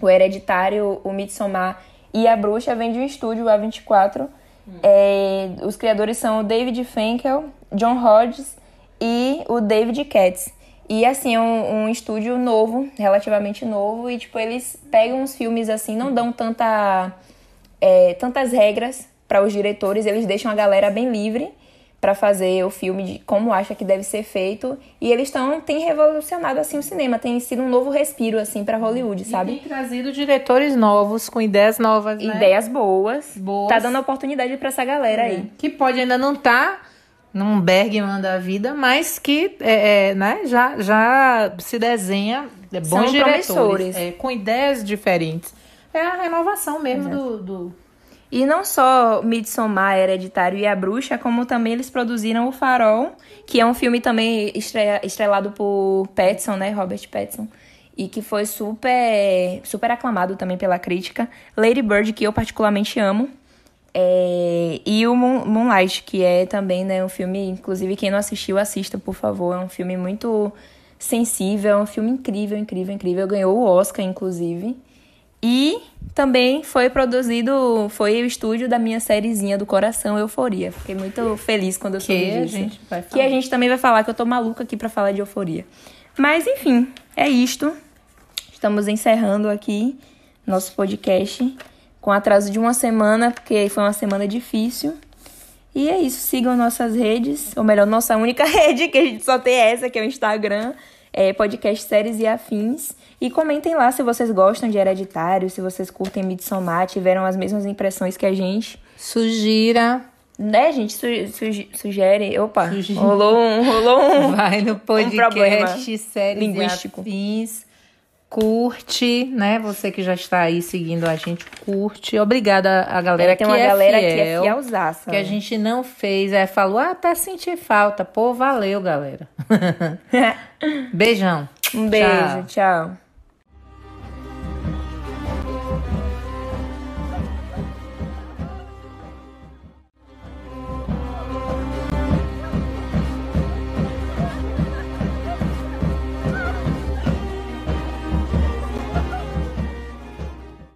o Hereditário, o Midsommar e a Bruxa, vem de um estúdio A24. É, os criadores são o David Finkel, John Hodges e o David Katz. E assim, é um, um estúdio novo, relativamente novo, e tipo, eles pegam os filmes assim, não dão tanta, é, tantas regras para os diretores, eles deixam a galera bem livre para fazer o filme de como acha que deve ser feito e eles estão têm revolucionado assim o cinema tem sido um novo respiro assim para Hollywood sabe e tem trazido diretores novos com ideias novas né? ideias boas boas tá dando oportunidade para essa galera é. aí que pode ainda não tá num Bergman da vida, mas que é, é, né, já, já se desenha é, bons São diretores, é, com ideias diferentes. É a renovação mesmo do, do, E não só Midsommar, Hereditário e A Bruxa, como também eles produziram O Farol, que é um filme também estrelado por Pattinson, né, Robert Pattinson, e que foi super, super aclamado também pela crítica. Lady Bird, que eu particularmente amo, é, e o Moon, Moonlight, que é também né, um filme, inclusive quem não assistiu, assista, por favor. É um filme muito sensível, é um filme incrível, incrível, incrível. Ganhou o Oscar, inclusive. E também foi produzido, foi o estúdio da minha sériezinha do coração, Euforia. Fiquei muito feliz quando eu soube Que a disso. gente vai Que a falar. gente também vai falar, que eu tô maluca aqui pra falar de Euforia. Mas enfim, é isto. Estamos encerrando aqui nosso podcast com atraso de uma semana, porque foi uma semana difícil. E é isso, sigam nossas redes, ou melhor, nossa única *laughs* rede, que a gente só tem essa, que é o Instagram, é podcast Séries e Afins. E comentem lá se vocês gostam de Hereditário, se vocês curtem Midsommar, tiveram as mesmas impressões que a gente. Sugira. Né, gente? Su- suge- sugere. Opa, Sugere. rolou um. Rolou um. Vai no podcast Séries linguístico. e Afins. Curte, né? Você que já está aí seguindo a gente, curte. Obrigada a galera É, tem que uma é galera fiel, que é fielzaça. Que a gente não fez. É, falou, ah, até senti falta. Pô, valeu, galera. *laughs* Beijão. Um beijo, tchau.